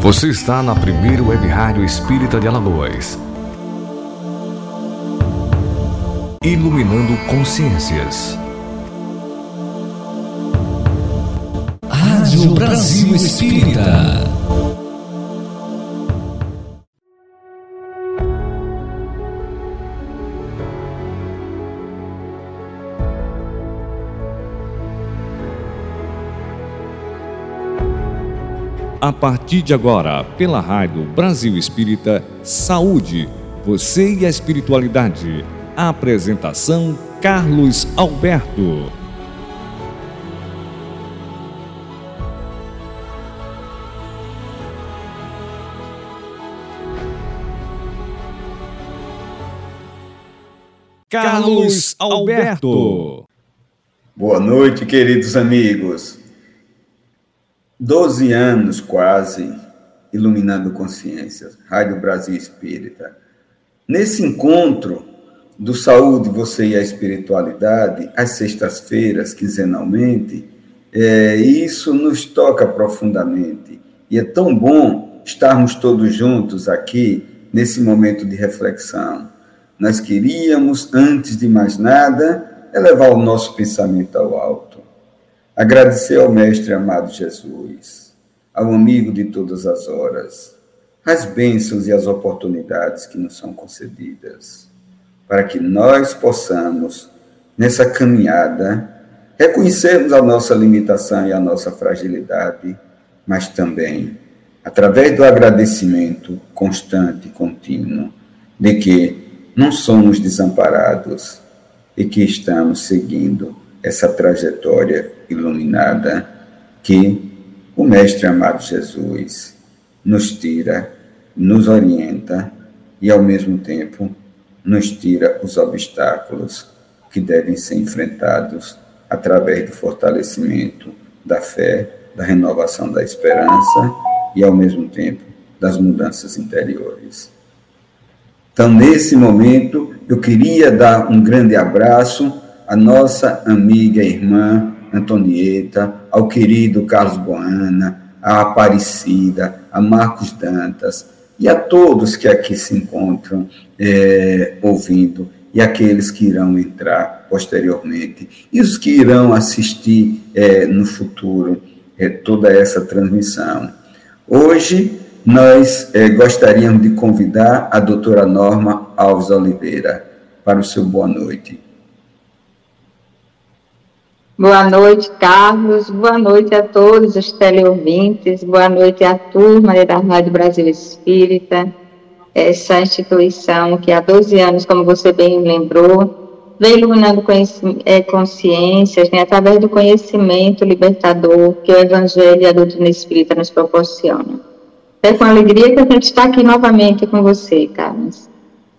Você está na primeira web rádio espírita de Alagoas. Iluminando consciências. Rádio Brasil Espírita. A partir de agora, pela Rádio Brasil Espírita, Saúde, você e a Espiritualidade. Apresentação Carlos Alberto. Carlos Alberto. Boa noite, queridos amigos. Doze anos quase iluminando consciências, Rádio Brasil Espírita. Nesse encontro do Saúde, Você e a Espiritualidade, às sextas-feiras, quinzenalmente, é, isso nos toca profundamente. E é tão bom estarmos todos juntos aqui nesse momento de reflexão. Nós queríamos, antes de mais nada, elevar o nosso pensamento ao alto Agradecer ao Mestre amado Jesus, ao amigo de todas as horas, as bênçãos e as oportunidades que nos são concedidas, para que nós possamos, nessa caminhada, reconhecermos a nossa limitação e a nossa fragilidade, mas também, através do agradecimento constante e contínuo, de que não somos desamparados e que estamos seguindo essa trajetória iluminada que o Mestre amado Jesus nos tira, nos orienta e, ao mesmo tempo, nos tira os obstáculos que devem ser enfrentados através do fortalecimento da fé, da renovação da esperança e, ao mesmo tempo, das mudanças interiores. Então, nesse momento, eu queria dar um grande abraço à nossa amiga e irmã Antonieta, ao querido Carlos Boana, a Aparecida, a Marcos Dantas e a todos que aqui se encontram é, ouvindo e aqueles que irão entrar posteriormente e os que irão assistir é, no futuro é, toda essa transmissão. Hoje nós é, gostaríamos de convidar a doutora Norma Alves Oliveira para o seu boa noite. Boa noite, Carlos. Boa noite a todos os teleouvintes. Boa noite à turma da Rádio Brasil Espírita, essa instituição que há 12 anos, como você bem lembrou, vem iluminando é, consciências né, através do conhecimento libertador que o Evangelho e a doutrina espírita nos proporcionam. É com alegria que a gente está aqui novamente com você, Carlos.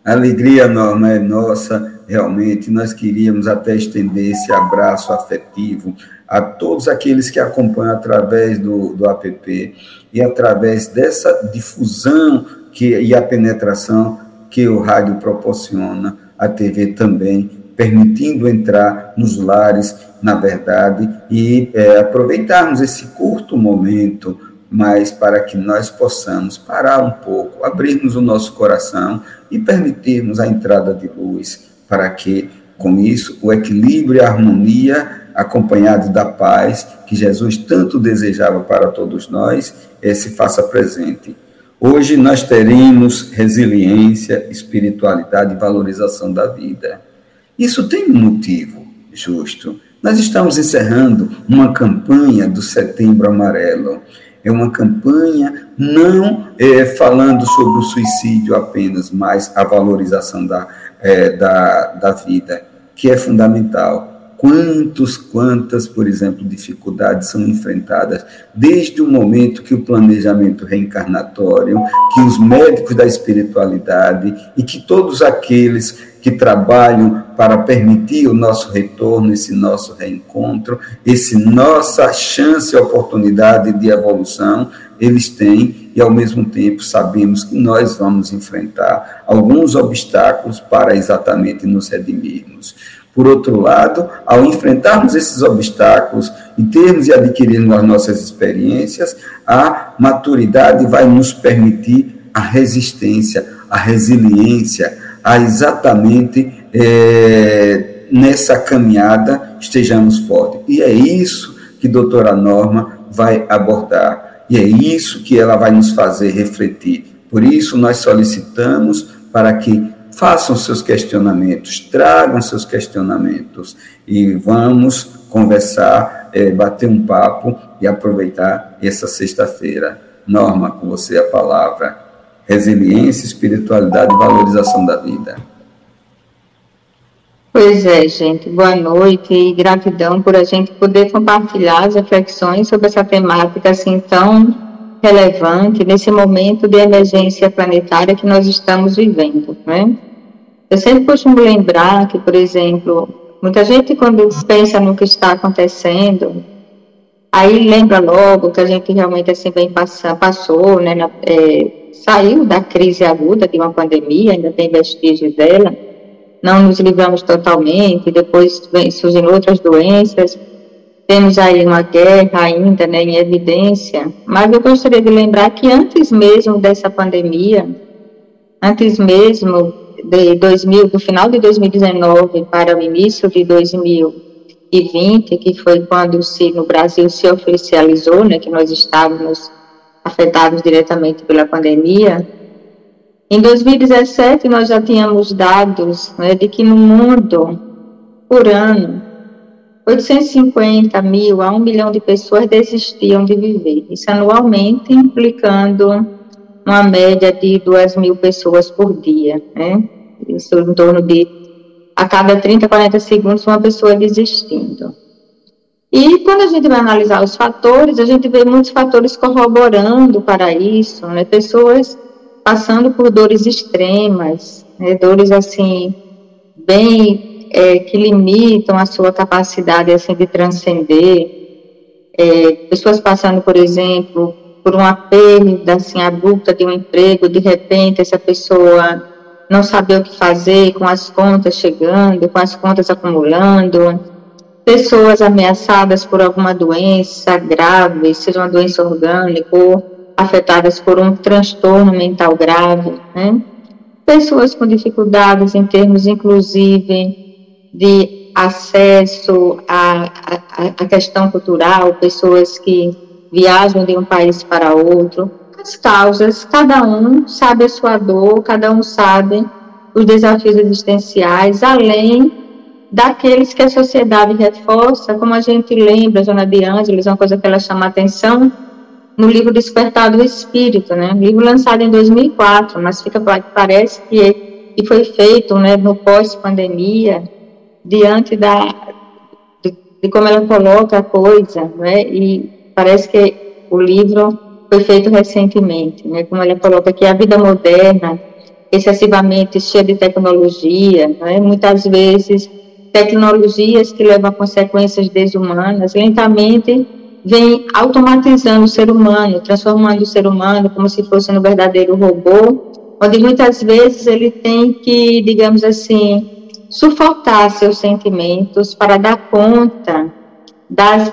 A alegria, Norma, é nossa realmente nós queríamos até estender esse abraço afetivo a todos aqueles que acompanham através do, do app e através dessa difusão que, e a penetração que o rádio proporciona, a TV também, permitindo entrar nos lares, na verdade, e é, aproveitarmos esse curto momento, mas para que nós possamos parar um pouco, abrirmos o nosso coração e permitirmos a entrada de luz para que, com isso, o equilíbrio e a harmonia, acompanhado da paz que Jesus tanto desejava para todos nós, se faça presente. Hoje nós teremos resiliência, espiritualidade e valorização da vida. Isso tem um motivo justo. Nós estamos encerrando uma campanha do Setembro Amarelo. É uma campanha não é, falando sobre o suicídio apenas, mas a valorização da é, da, da vida, que é fundamental. Quantos, quantas, por exemplo, dificuldades são enfrentadas desde o momento que o planejamento reencarnatório, que os médicos da espiritualidade e que todos aqueles que trabalham para permitir o nosso retorno, esse nosso reencontro, esse nossa chance e oportunidade de evolução, eles têm e, ao mesmo tempo, sabemos que nós vamos enfrentar alguns obstáculos para exatamente nos redimirmos. Por outro lado, ao enfrentarmos esses obstáculos em termos de adquirirmos as nossas experiências, a maturidade vai nos permitir a resistência, a resiliência, a exatamente é, nessa caminhada estejamos fortes. E é isso que a doutora Norma vai abordar. E é isso que ela vai nos fazer refletir. Por isso, nós solicitamos para que façam seus questionamentos, tragam seus questionamentos e vamos conversar, é, bater um papo e aproveitar essa sexta-feira. Norma, com você a palavra. Resiliência, espiritualidade e valorização da vida. Pois é, gente. Boa noite e gratidão por a gente poder compartilhar as reflexões sobre essa temática assim tão relevante nesse momento de emergência planetária que nós estamos vivendo, né? Eu sempre costumo lembrar que, por exemplo, muita gente quando pensa no que está acontecendo, aí lembra logo que a gente realmente assim bem passa, passou, né, na, é, saiu da crise aguda de uma pandemia, ainda tem vestígios dela, não nos livramos totalmente, depois vem, surgem outras doenças, temos aí uma guerra ainda né, em evidência, mas eu gostaria de lembrar que antes mesmo dessa pandemia, antes mesmo de 2000, do final de 2019 para o início de 2020, que foi quando se, no Brasil se oficializou, né, que nós estávamos afetados diretamente pela pandemia, em 2017, nós já tínhamos dados né, de que no mundo, por ano, 850 mil a 1 milhão de pessoas desistiam de viver. Isso anualmente, implicando uma média de 2 mil pessoas por dia. Né? Isso em torno de, a cada 30, 40 segundos, uma pessoa desistindo. E quando a gente vai analisar os fatores, a gente vê muitos fatores corroborando para isso, né? Pessoas passando por dores extremas, né, dores assim bem é, que limitam a sua capacidade assim de transcender, é, pessoas passando, por exemplo, por uma perda assim abrupta de um emprego, de repente essa pessoa não saber o que fazer com as contas chegando, com as contas acumulando, pessoas ameaçadas por alguma doença grave, seja uma doença orgânica ou afetadas por um transtorno mental grave, né? pessoas com dificuldades em termos, inclusive, de acesso à, à, à questão cultural, pessoas que viajam de um país para outro. As causas, cada um sabe a sua dor, cada um sabe os desafios existenciais, além daqueles que a sociedade reforça, como a gente lembra, Jona de Ângeles, uma coisa que ela chama atenção, no livro Despertar do Espírito, né? Livro lançado em 2004, mas fica parece que, que foi feito, né, no pós-pandemia, diante da de, de, como ela coloca a coisa, né? E parece que o livro foi feito recentemente, né? Como ela coloca que a vida moderna excessivamente cheia de tecnologia, né? Muitas vezes tecnologias que levam a consequências desumanas, lentamente vem automatizando o ser humano, transformando o ser humano como se fosse um verdadeiro robô, onde muitas vezes ele tem que, digamos assim, sufocar seus sentimentos para dar conta das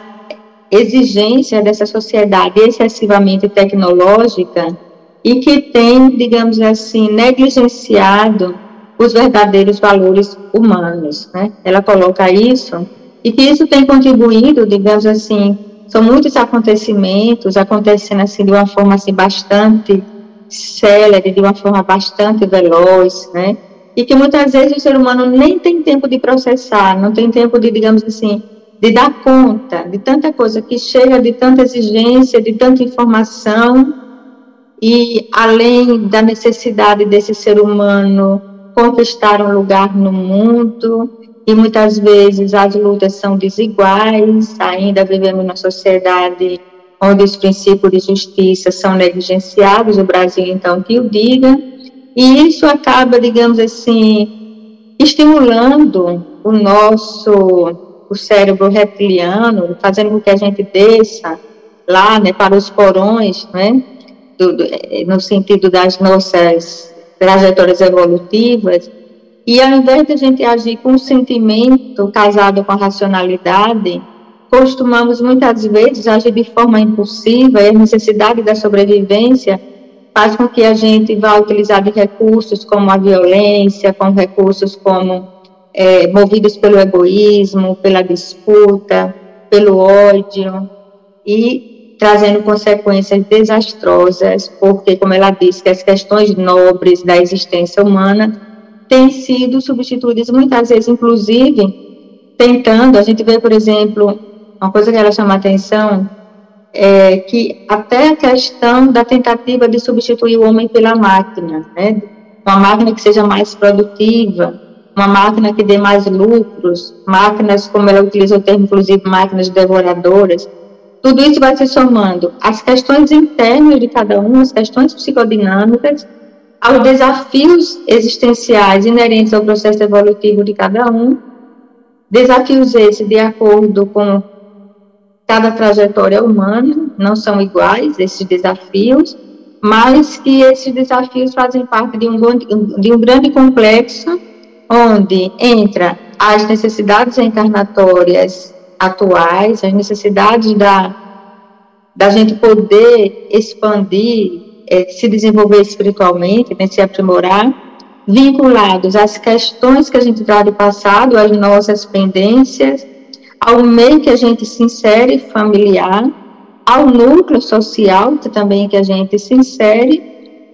exigências dessa sociedade excessivamente tecnológica e que tem, digamos assim, negligenciado os verdadeiros valores humanos. Né? Ela coloca isso e que isso tem contribuído, digamos assim, são muitos acontecimentos acontecendo assim de uma forma assim bastante célere, de uma forma bastante veloz, né? E que muitas vezes o ser humano nem tem tempo de processar, não tem tempo de, digamos assim, de dar conta de tanta coisa que chega, de tanta exigência, de tanta informação, e além da necessidade desse ser humano conquistar um lugar no mundo, e muitas vezes as lutas são desiguais, ainda vivemos numa sociedade onde os princípios de justiça são negligenciados, o Brasil então que o diga, e isso acaba, digamos assim, estimulando o nosso o cérebro reptiliano, fazendo com que a gente desça lá, né, para os porões, né, do, do, no sentido das nossas trajetórias evolutivas, e ao invés de a gente agir com o sentimento casado com a racionalidade, costumamos muitas vezes agir de forma impulsiva e a necessidade da sobrevivência faz com que a gente vá utilizar de recursos como a violência, com recursos como é, movidos pelo egoísmo, pela disputa, pelo ódio e trazendo consequências desastrosas, porque, como ela disse, que as questões nobres da existência humana têm sido substituídas muitas vezes, inclusive, tentando, a gente vê, por exemplo, uma coisa que ela chama a atenção, é que até a questão da tentativa de substituir o homem pela máquina, né? uma máquina que seja mais produtiva, uma máquina que dê mais lucros, máquinas, como ela utiliza o termo, inclusive, máquinas devoradoras, tudo isso vai se somando às questões internas de cada um, as questões psicodinâmicas, aos desafios existenciais inerentes ao processo evolutivo de cada um, desafios esses de acordo com cada trajetória humana, não são iguais esses desafios, mas que esses desafios fazem parte de um, de um grande complexo onde entra as necessidades encarnatórias atuais, as necessidades da, da gente poder expandir, é, se desenvolver espiritualmente, né, se aprimorar, vinculados às questões que a gente traz do passado, às nossas pendências, ao meio que a gente se insere familiar, ao núcleo social que também que a gente se insere,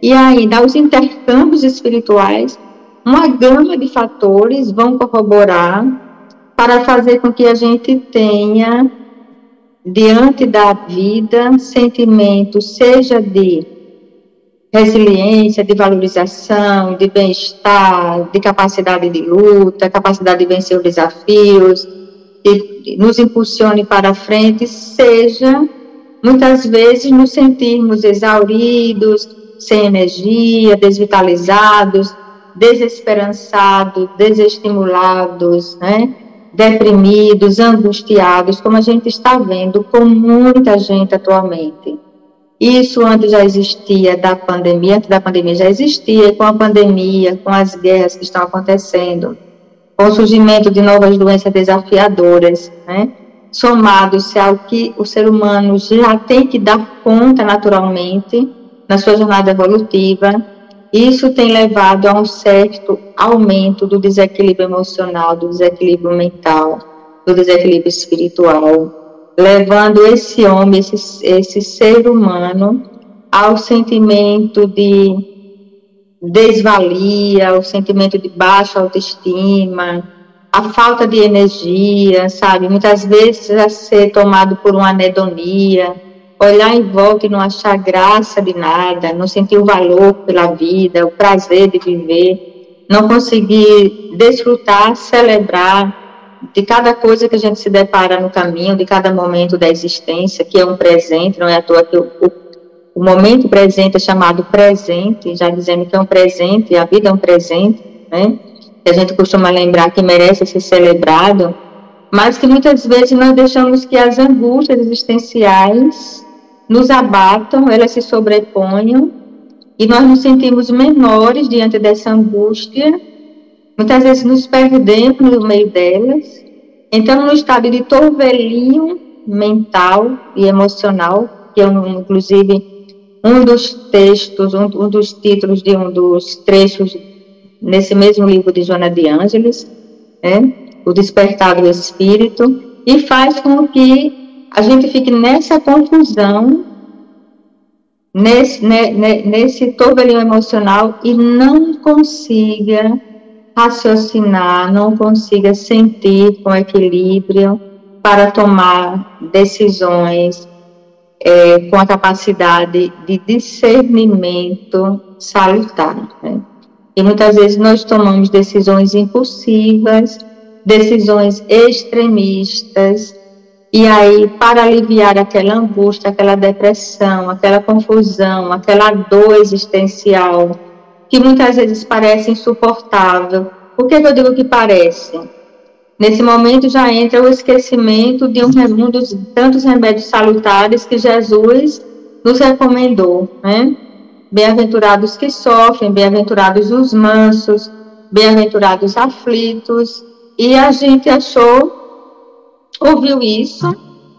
e ainda aos intercâmbios espirituais, uma gama de fatores vão corroborar para fazer com que a gente tenha, diante da vida, sentimento, seja de resiliência, de valorização, de bem-estar, de capacidade de luta, capacidade de vencer os desafios, e nos impulsione para frente, seja muitas vezes nos sentirmos exauridos, sem energia, desvitalizados, desesperançados, desestimulados, né? deprimidos, angustiados, como a gente está vendo com muita gente atualmente. Isso antes já existia da pandemia, antes da pandemia já existia, com a pandemia, com as guerras que estão acontecendo, com o surgimento de novas doenças desafiadoras, né? ao que o ser humano já tem que dar conta naturalmente na sua jornada evolutiva, isso tem levado a um certo aumento do desequilíbrio emocional, do desequilíbrio mental, do desequilíbrio espiritual, levando esse homem, esse, esse ser humano, ao sentimento de desvalia, ao sentimento de baixa autoestima, a falta de energia, sabe? Muitas vezes a ser tomado por uma anedonia, olhar em volta e não achar graça de nada, não sentir o valor pela vida, o prazer de viver, não conseguir desfrutar, celebrar de cada coisa que a gente se depara no caminho, de cada momento da existência, que é um presente, não é à toa que o, o, o momento presente é chamado presente, já dizendo que é um presente, a vida é um presente, né? Que a gente costuma lembrar que merece ser celebrado, mas que muitas vezes nós deixamos que as angústias existenciais nos abatam, elas se sobreponham e nós nos sentimos menores diante dessa angústia, muitas vezes nos perdemos no meio delas, então no estado de torvelinho mental e emocional, que é um, inclusive um dos textos, um, um, dos títulos de um dos trechos nesse mesmo livro de Joana de Ângeles, né, o despertar do espírito, e faz com que a gente fique nessa confusão, nesse, né, né, nesse turbilhão emocional e não consiga raciocinar, não consiga sentir com equilíbrio para tomar decisões é, com a capacidade de discernimento salutar. Né? E muitas vezes nós tomamos decisões impulsivas, decisões extremistas, e aí, para aliviar aquela angústia, aquela depressão, aquela confusão, aquela dor existencial, que muitas vezes parece insuportável. Por que, eu digo que parece? Nesse momento já entra o esquecimento de um, um dos tantos remédios salutares que Jesus nos recomendou, né? Bem-aventurados que sofrem, bem-aventurados os mansos, bem-aventurados aflitos. E a gente achou ouviu isso,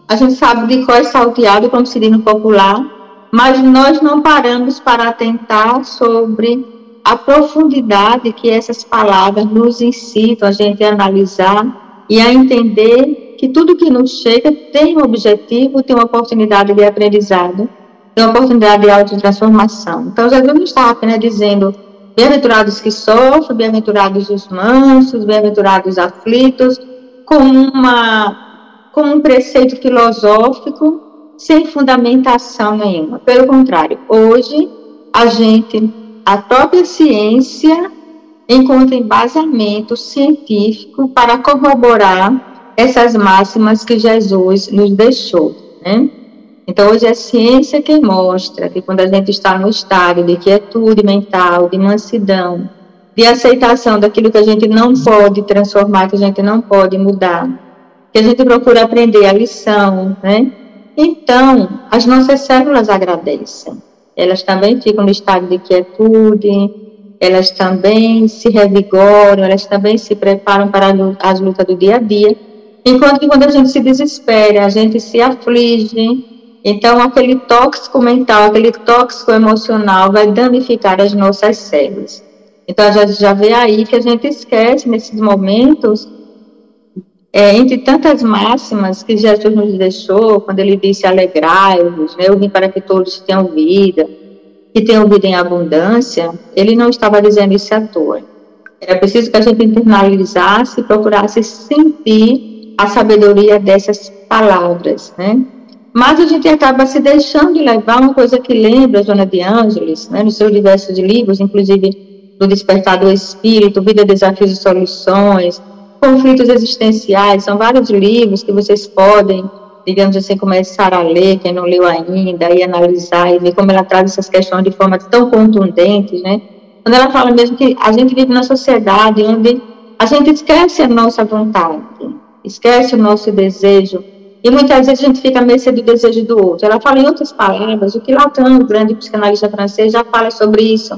a gente sabe de qual é salteado, como se diz no popular, mas nós não paramos para atentar sobre a profundidade que essas palavras nos incitam a gente a analisar e a entender que tudo que nos chega tem um objetivo, tem uma oportunidade de aprendizado, tem uma oportunidade de autotransformação. Então, Jesus não está apenas dizendo bem-aventurados que sofrem, bem-aventurados os mansos, bem-aventurados os aflitos, com, uma, com um preceito filosófico sem fundamentação nenhuma. Pelo contrário, hoje a gente, a própria ciência encontra embasamento científico para corroborar essas máximas que Jesus nos deixou. Né? Então, hoje é a ciência que mostra que quando a gente está no estado de quietude mental, de mansidão, de aceitação daquilo que a gente não pode transformar, que a gente não pode mudar, que a gente procura aprender a lição, né? Então, as nossas células agradecem. Elas também ficam no estado de quietude, elas também se revigoram, elas também se preparam para as lutas do dia a dia. Enquanto que quando a gente se desespera, a gente se aflige, então aquele tóxico mental, aquele tóxico emocional vai danificar as nossas células. Então, a gente já vê aí que a gente esquece nesses momentos, é, entre tantas máximas que Jesus nos deixou, quando ele disse alegrai-vos, né, eu vim para que todos tenham vida, que tenham vida em abundância, ele não estava dizendo isso à toa. Era preciso que a gente internalizasse, procurasse sentir a sabedoria dessas palavras, né? Mas a gente acaba se deixando levar uma coisa que lembra a Joana de Ângeles, né, nos seus diversos livros, inclusive do despertar do espírito, vida, desafios e soluções, conflitos existenciais, são vários livros que vocês podem, digamos assim, começar a ler, quem não leu ainda, e analisar e ver como ela traz essas questões de forma tão contundente, né? Quando ela fala mesmo que a gente vive numa sociedade onde a gente esquece a nossa vontade, esquece o nosso desejo, e muitas vezes a gente fica à mercê do desejo do outro. Ela fala em outras palavras, o que Lacan, o grande psicanalista francês, já fala sobre isso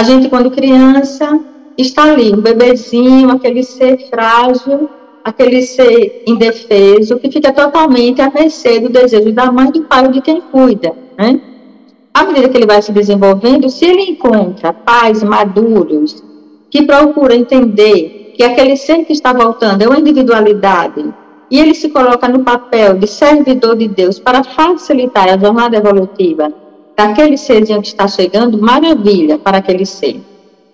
a gente, quando criança, está ali, um bebezinho, aquele ser frágil, aquele ser indefeso, que fica totalmente à mercê do desejo da mãe, do pai ou de quem cuida, né? À medida que ele vai se desenvolvendo, se ele encontra pais maduros que procuram entender que aquele ser que está voltando é uma individualidade e ele se coloca no papel de servidor de Deus para facilitar a jornada evolutiva daquele serzinho que está chegando, maravilha para aquele ser.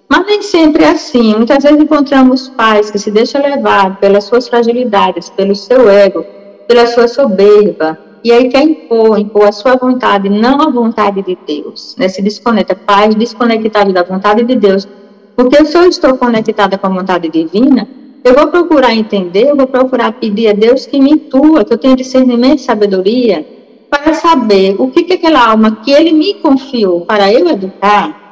Mas nem sempre é assim. Muitas vezes encontramos pais que se deixam levar pelas suas fragilidades, pelo seu ego, pela sua soberba, e aí quer impor, impor a sua vontade, não a vontade de Deus. Né? Se desconecta, pais desconectados da vontade de Deus. Porque se eu estou conectada com a vontade divina, eu vou procurar entender, eu vou procurar pedir a Deus que me intua, que eu tenha discernimento e sabedoria, para saber o que, que aquela alma que ele me confiou para eu educar,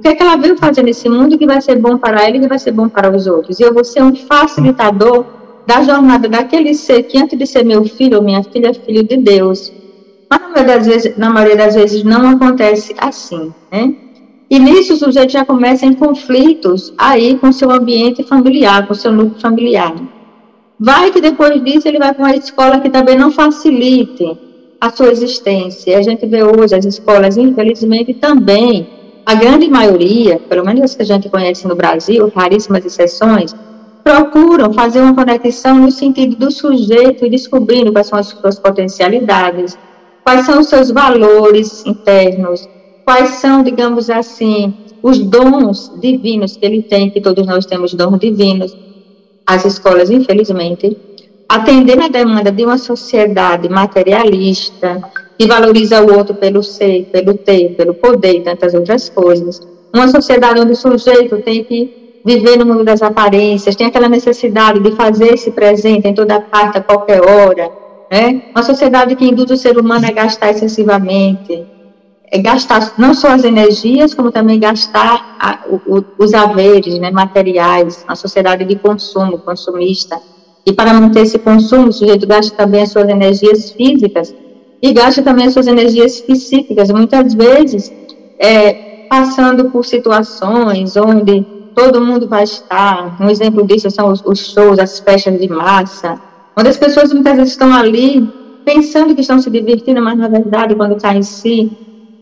o que, é que ela veio fazer nesse mundo que vai ser bom para ela e que vai ser bom para os outros. E eu vou ser um facilitador da jornada daquele ser que antes de ser meu filho ou minha filha é filho de Deus. Mas na maioria das vezes, na maioria das vezes não acontece assim, né? E nisso o sujeito já começa em conflitos aí com seu ambiente familiar, com seu núcleo familiar. Vai que depois disso ele vai para uma escola que também não facilite a sua existência. A gente vê hoje as escolas, infelizmente, também, a grande maioria, pelo menos as que a gente conhece no Brasil, raríssimas exceções, procuram fazer uma conexão no sentido do sujeito e descobrindo quais são as suas potencialidades, quais são os seus valores internos, quais são, digamos assim, os dons divinos que ele tem, que todos nós temos dons divinos. As escolas, infelizmente, atender a demanda de uma sociedade materialista, que valoriza o outro pelo ser, pelo ter, pelo poder e tantas outras coisas. Uma sociedade onde o sujeito tem que viver no mundo das aparências, tem aquela necessidade de fazer esse presente em toda parte, a qualquer hora. Né? Uma sociedade que induz o ser humano a gastar excessivamente, é gastar não só as energias, como também gastar a, o, os haveres né, materiais, uma sociedade de consumo, consumista e para manter esse consumo, o sujeito gasta também as suas energias físicas e gasta também as suas energias psíquicas, muitas vezes é, passando por situações onde todo mundo vai estar. Um exemplo disso são os, os shows, as festas de massa, Onde as pessoas muitas vezes estão ali pensando que estão se divertindo, mas na verdade, quando cai em si,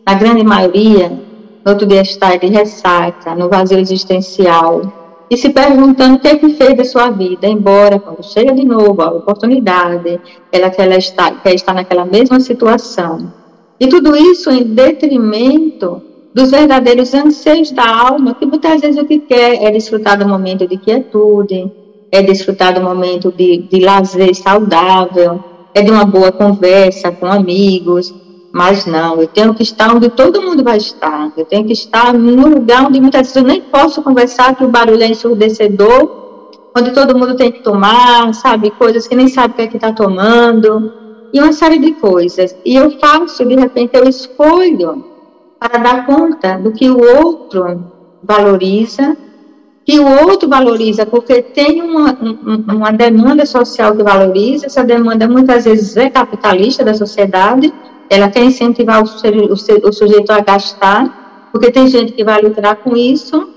na grande maioria, no outro dia está de ressaca, no vazio existencial, e se perguntando o que é que fez da sua vida, embora quando chega de novo a oportunidade, ela quer estar, quer estar naquela mesma situação. E tudo isso em detrimento dos verdadeiros anseios da alma, que muitas vezes o que quer é desfrutar do momento de quietude, é desfrutar do momento de, de lazer saudável, é de uma boa conversa com amigos, mas não, eu tenho que estar onde todo mundo vai estar. Eu tenho que estar no lugar onde muitas vezes eu nem posso conversar, que o barulho é ensurdecedor, onde todo mundo tem que tomar, sabe, coisas que nem sabe o que é que está tomando, e uma série de coisas. E eu faço, de repente, eu escolho para dar conta do que o outro valoriza, que o outro valoriza porque tem uma, uma demanda social que valoriza, essa demanda muitas vezes é capitalista da sociedade, ela quer incentivar o, o, o sujeito a gastar, porque tem gente que vai lucrar com isso,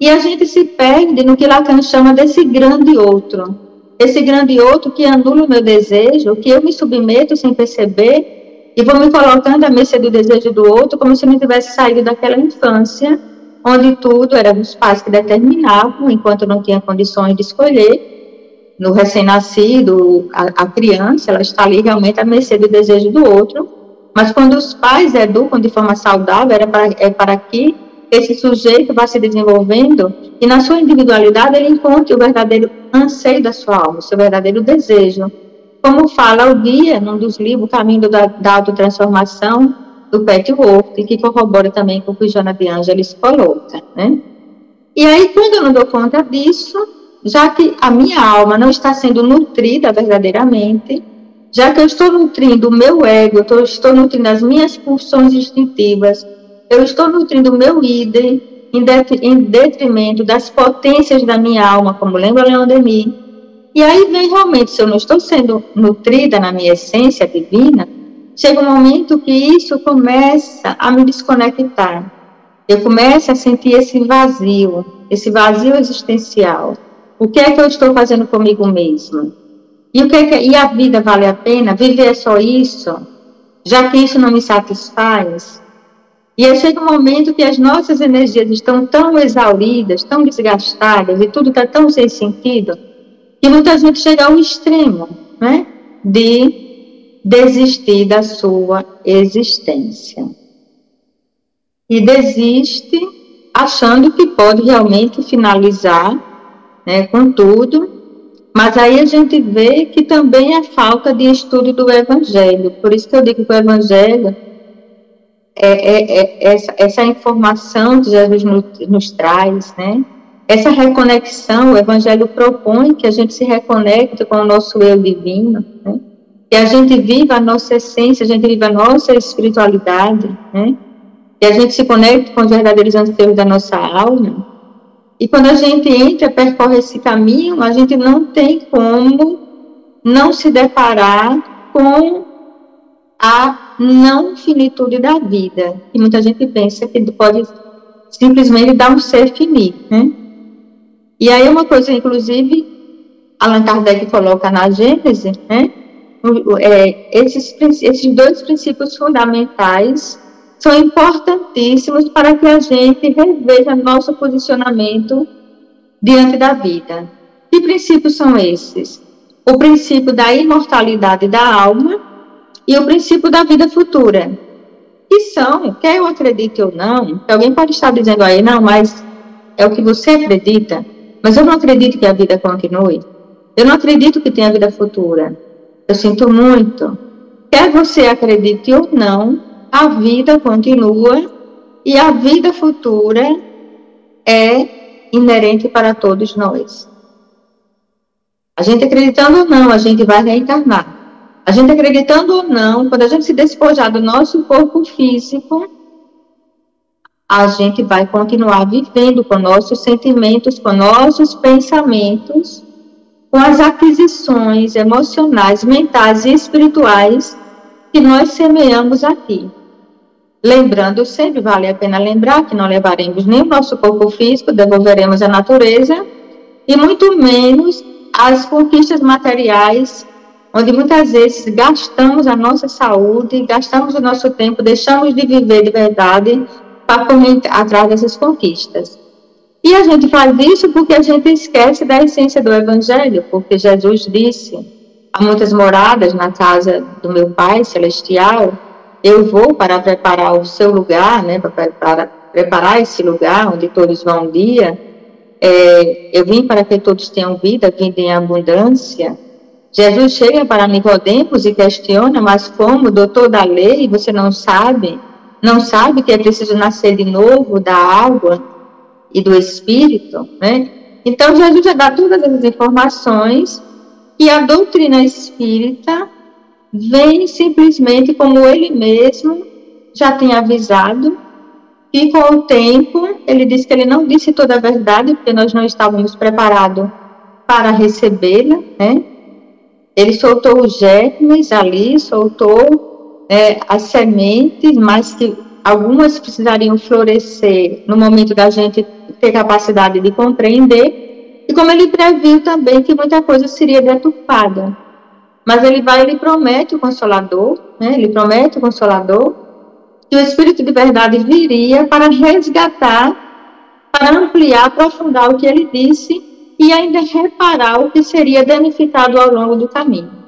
e a gente se perde no que Lacan chama desse grande outro. Esse grande outro que anula o meu desejo, que eu me submeto sem perceber, e vou me colocando à mercê do desejo do outro, como se eu não tivesse saído daquela infância, onde tudo era os pais que determinavam, enquanto não tinha condições de escolher. No recém-nascido, a, a criança, ela está ali realmente à mercê do desejo do outro, mas quando os pais educam de forma saudável, era para, é para que esse sujeito vá se desenvolvendo e na sua individualidade ele encontre o verdadeiro anseio da sua alma, o seu verdadeiro desejo. Como fala o guia num dos livros, Caminho da, da Autotransformação, do Pet Wolf, que corrobora também com o que o de Angelis coloca, né? E aí, quando eu não dou conta disso, já que a minha alma não está sendo nutrida verdadeiramente, já que eu estou nutrindo o meu ego, eu estou nutrindo as minhas pulsões instintivas, eu estou nutrindo o meu idem em detrimento das potências da minha alma, como lembra Leon Denis. E aí vem realmente, se eu não estou sendo nutrida na minha essência divina, chega um momento que isso começa a me desconectar. Eu começo a sentir esse vazio, esse vazio existencial. O que é que eu estou fazendo comigo mesmo? E, o que, é que e a vida vale a pena? Viver só isso? Já que isso não me satisfaz? E aí chega um momento que as nossas energias estão tão exauridas, tão desgastadas, e tudo está tão sem sentido, que muitas vezes chega ao extremo, né? De desistir da sua existência. E desiste achando que pode realmente finalizar né, com tudo mas aí a gente vê que também é falta de estudo do Evangelho. Por isso que eu digo que o Evangelho é, é, é essa, essa, informação que Jesus nos, nos, traz, né? Essa reconexão, o Evangelho propõe que a gente se reconecte com o nosso eu divino, né? que a gente viva a nossa essência, a gente viva a nossa espiritualidade, né? que a gente se conecte com os verdadeiros anseios da nossa alma, e quando a gente entra, percorre esse caminho, a gente não tem como não se deparar com a não finitude da vida. E muita gente pensa que pode simplesmente dar um ser finito, né? E aí uma coisa, inclusive, Allan Kardec coloca na Gênese, né? É, esses, esses dois princípios fundamentais são importantíssimos para que a gente reveja nosso posicionamento diante da vida. Que princípios são esses? O princípio da imortalidade da alma e o princípio da vida futura. Que são, quer eu acredite ou não, alguém pode estar dizendo aí, não, mas é o que você acredita, mas eu não acredito que a vida continue. Eu não acredito que tenha vida futura. Eu sinto muito. Quer você acredite ou não, a vida continua e a vida futura é inerente para todos nós. A gente acreditando ou não, a gente vai reencarnar. A gente acreditando ou não, quando a gente se despojar do nosso corpo físico, a gente vai continuar vivendo com nossos sentimentos, com nossos pensamentos, com as aquisições emocionais, mentais e espirituais que nós semeamos aqui. Lembrando sempre, vale a pena lembrar que não levaremos nem o nosso corpo físico, devolveremos à natureza, e muito menos as conquistas materiais onde muitas vezes gastamos a nossa saúde, gastamos o nosso tempo, deixamos de viver de verdade para correr atrás dessas conquistas. E a gente faz isso porque a gente esquece da essência do Evangelho, porque Jesus disse: há muitas moradas na casa do meu Pai Celestial, eu vou para preparar o seu lugar, né, para preparar, esse lugar onde todos vão um dia. É, eu vim para que todos tenham vida, vida em abundância. Jesus chega para Nicodemos e questiona, mas como, doutor da lei, você não sabe? Não sabe que é preciso nascer de novo da água e do Espírito, né? Então, Jesus já dá todas as informações e a doutrina espírita vem simplesmente como ele mesmo já tinha avisado, e com o tempo, ele disse que ele não disse toda a verdade, porque nós não estávamos preparados para recebê-la, né? Ele soltou os germes ali, soltou é, as sementes, mas que algumas precisariam florescer no momento da gente ter capacidade de compreender, e como ele previu também que muita coisa seria deturpada. Mas ele vai, ele promete o Consolador, né? ele promete o Consolador, que o Espírito de verdade viria para resgatar, para ampliar, aprofundar o que ele disse e ainda reparar o que seria danificado ao longo do caminho.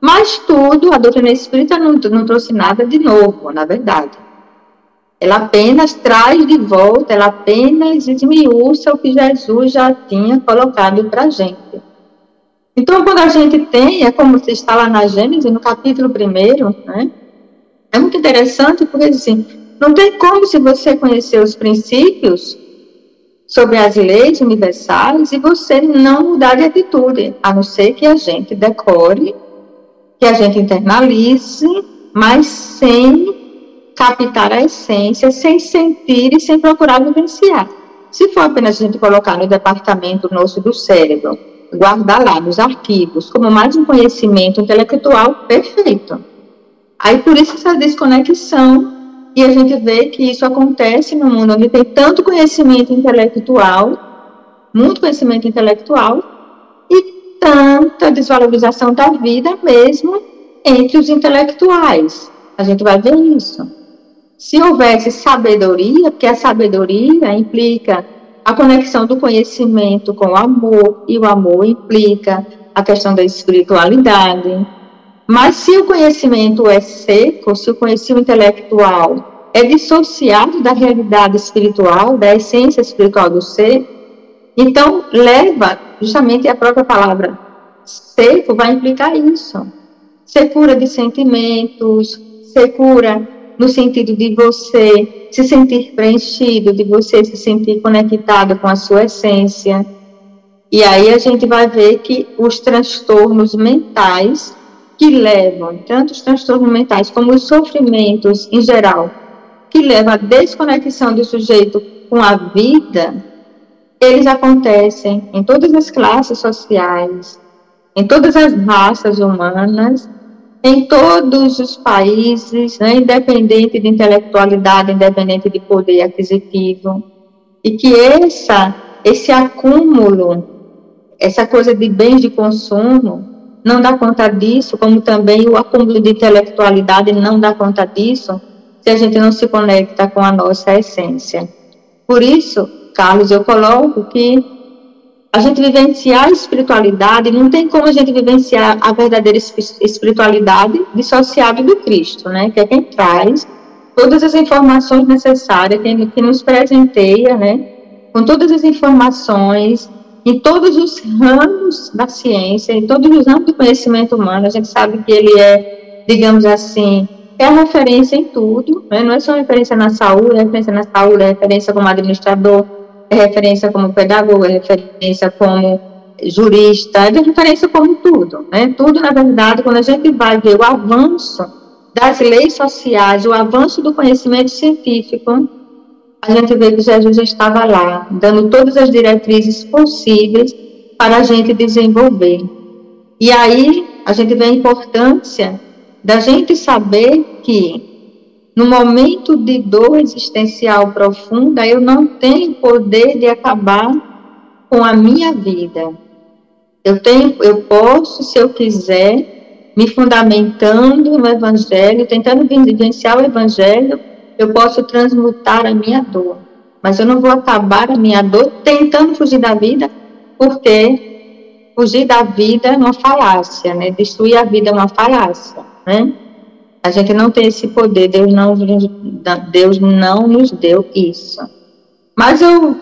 Mas tudo, a doutrina espírita não, não trouxe nada de novo, na verdade. Ela apenas traz de volta, ela apenas esmiuça o que Jesus já tinha colocado para a gente. Então, quando a gente tem, é como está lá na Gênesis, no capítulo 1, né? É muito interessante porque, assim, não tem como se você conhecer os princípios sobre as leis universais e você não mudar de atitude, a não ser que a gente decore, que a gente internalize, mas sem captar a essência sem sentir e sem procurar vivenciar. Se for apenas a gente colocar no departamento nosso do cérebro, guardar lá nos arquivos, como mais um conhecimento intelectual, perfeito. Aí por isso essa desconexão, e a gente vê que isso acontece no mundo onde tem tanto conhecimento intelectual, muito conhecimento intelectual, e tanta desvalorização da vida mesmo entre os intelectuais. A gente vai ver isso. Se houvesse sabedoria, porque a sabedoria implica a conexão do conhecimento com o amor, e o amor implica a questão da espiritualidade. Mas se o conhecimento é seco, se o conhecimento intelectual é dissociado da realidade espiritual, da essência espiritual do ser, então leva justamente a própria palavra seco vai implicar isso. Secura de sentimentos, secura no sentido de você se sentir preenchido, de você se sentir conectado com a sua essência. E aí a gente vai ver que os transtornos mentais que levam, tanto os transtornos mentais como os sofrimentos em geral, que levam à desconexão do sujeito com a vida, eles acontecem em todas as classes sociais, em todas as raças humanas em todos os países, né, independente de intelectualidade, independente de poder aquisitivo, e que essa, esse acúmulo, essa coisa de bens de consumo, não dá conta disso, como também o acúmulo de intelectualidade não dá conta disso, se a gente não se conecta com a nossa essência. Por isso, Carlos, eu coloco que a gente vivenciar a espiritualidade, não tem como a gente vivenciar a verdadeira espiritualidade dissociado do Cristo, né? Que é quem traz todas as informações necessárias, que, que nos presenteia, né? Com todas as informações, em todos os ramos da ciência, em todos os ramos do conhecimento humano, a gente sabe que ele é, digamos assim, é referência em tudo, né? não é só referência na saúde, é referência na saúde, é referência como administrador, referência como pedagogo, é referência como jurista, é referência como tudo. Né? Tudo, na verdade, quando a gente vai ver o avanço das leis sociais, o avanço do conhecimento científico, a gente vê que Jesus estava lá, dando todas as diretrizes possíveis para a gente desenvolver. E aí a gente vê a importância da gente saber que no momento de dor existencial profunda, eu não tenho poder de acabar com a minha vida. Eu tenho, eu posso, se eu quiser, me fundamentando no Evangelho, tentando vivenciar o Evangelho, eu posso transmutar a minha dor. Mas eu não vou acabar a minha dor tentando fugir da vida, porque fugir da vida é uma falácia, né? Destruir a vida é uma falácia, né? A gente não tem esse poder, Deus não, Deus não nos deu isso. Mas eu,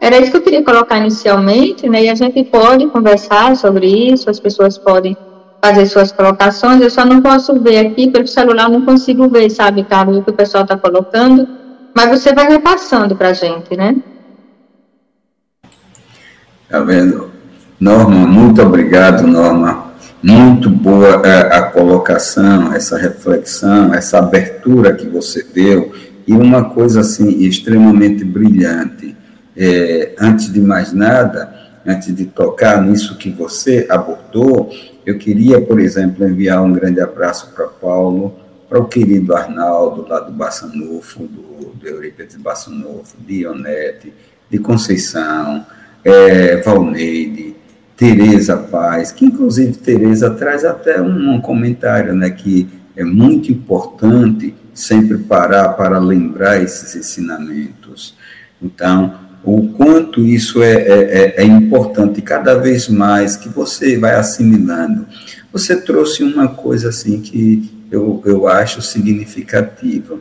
era isso que eu queria colocar inicialmente, né? E a gente pode conversar sobre isso, as pessoas podem fazer suas colocações, eu só não posso ver aqui pelo celular, não consigo ver, sabe, Carlos, o que o pessoal está colocando, mas você vai repassando para a gente, né? Tá vendo? Norma, muito obrigado, Norma. Muito boa é, a colocação, essa reflexão, essa abertura que você deu. E uma coisa assim extremamente brilhante. É, antes de mais nada, antes de tocar nisso que você abordou, eu queria, por exemplo, enviar um grande abraço para Paulo, para o querido Arnaldo, lá do Bassanufo, do, do Eurípides Bassanufo, de Ionete, de Conceição, é, Valneide, Tereza Paz, que inclusive Tereza traz até um, comentário, né, que é muito importante sempre parar para lembrar esses ensinamentos. Então, o quanto isso é, é, é, é importante cada vez mais que você vai assimilando. Você trouxe uma coisa assim que eu, eu acho significativa.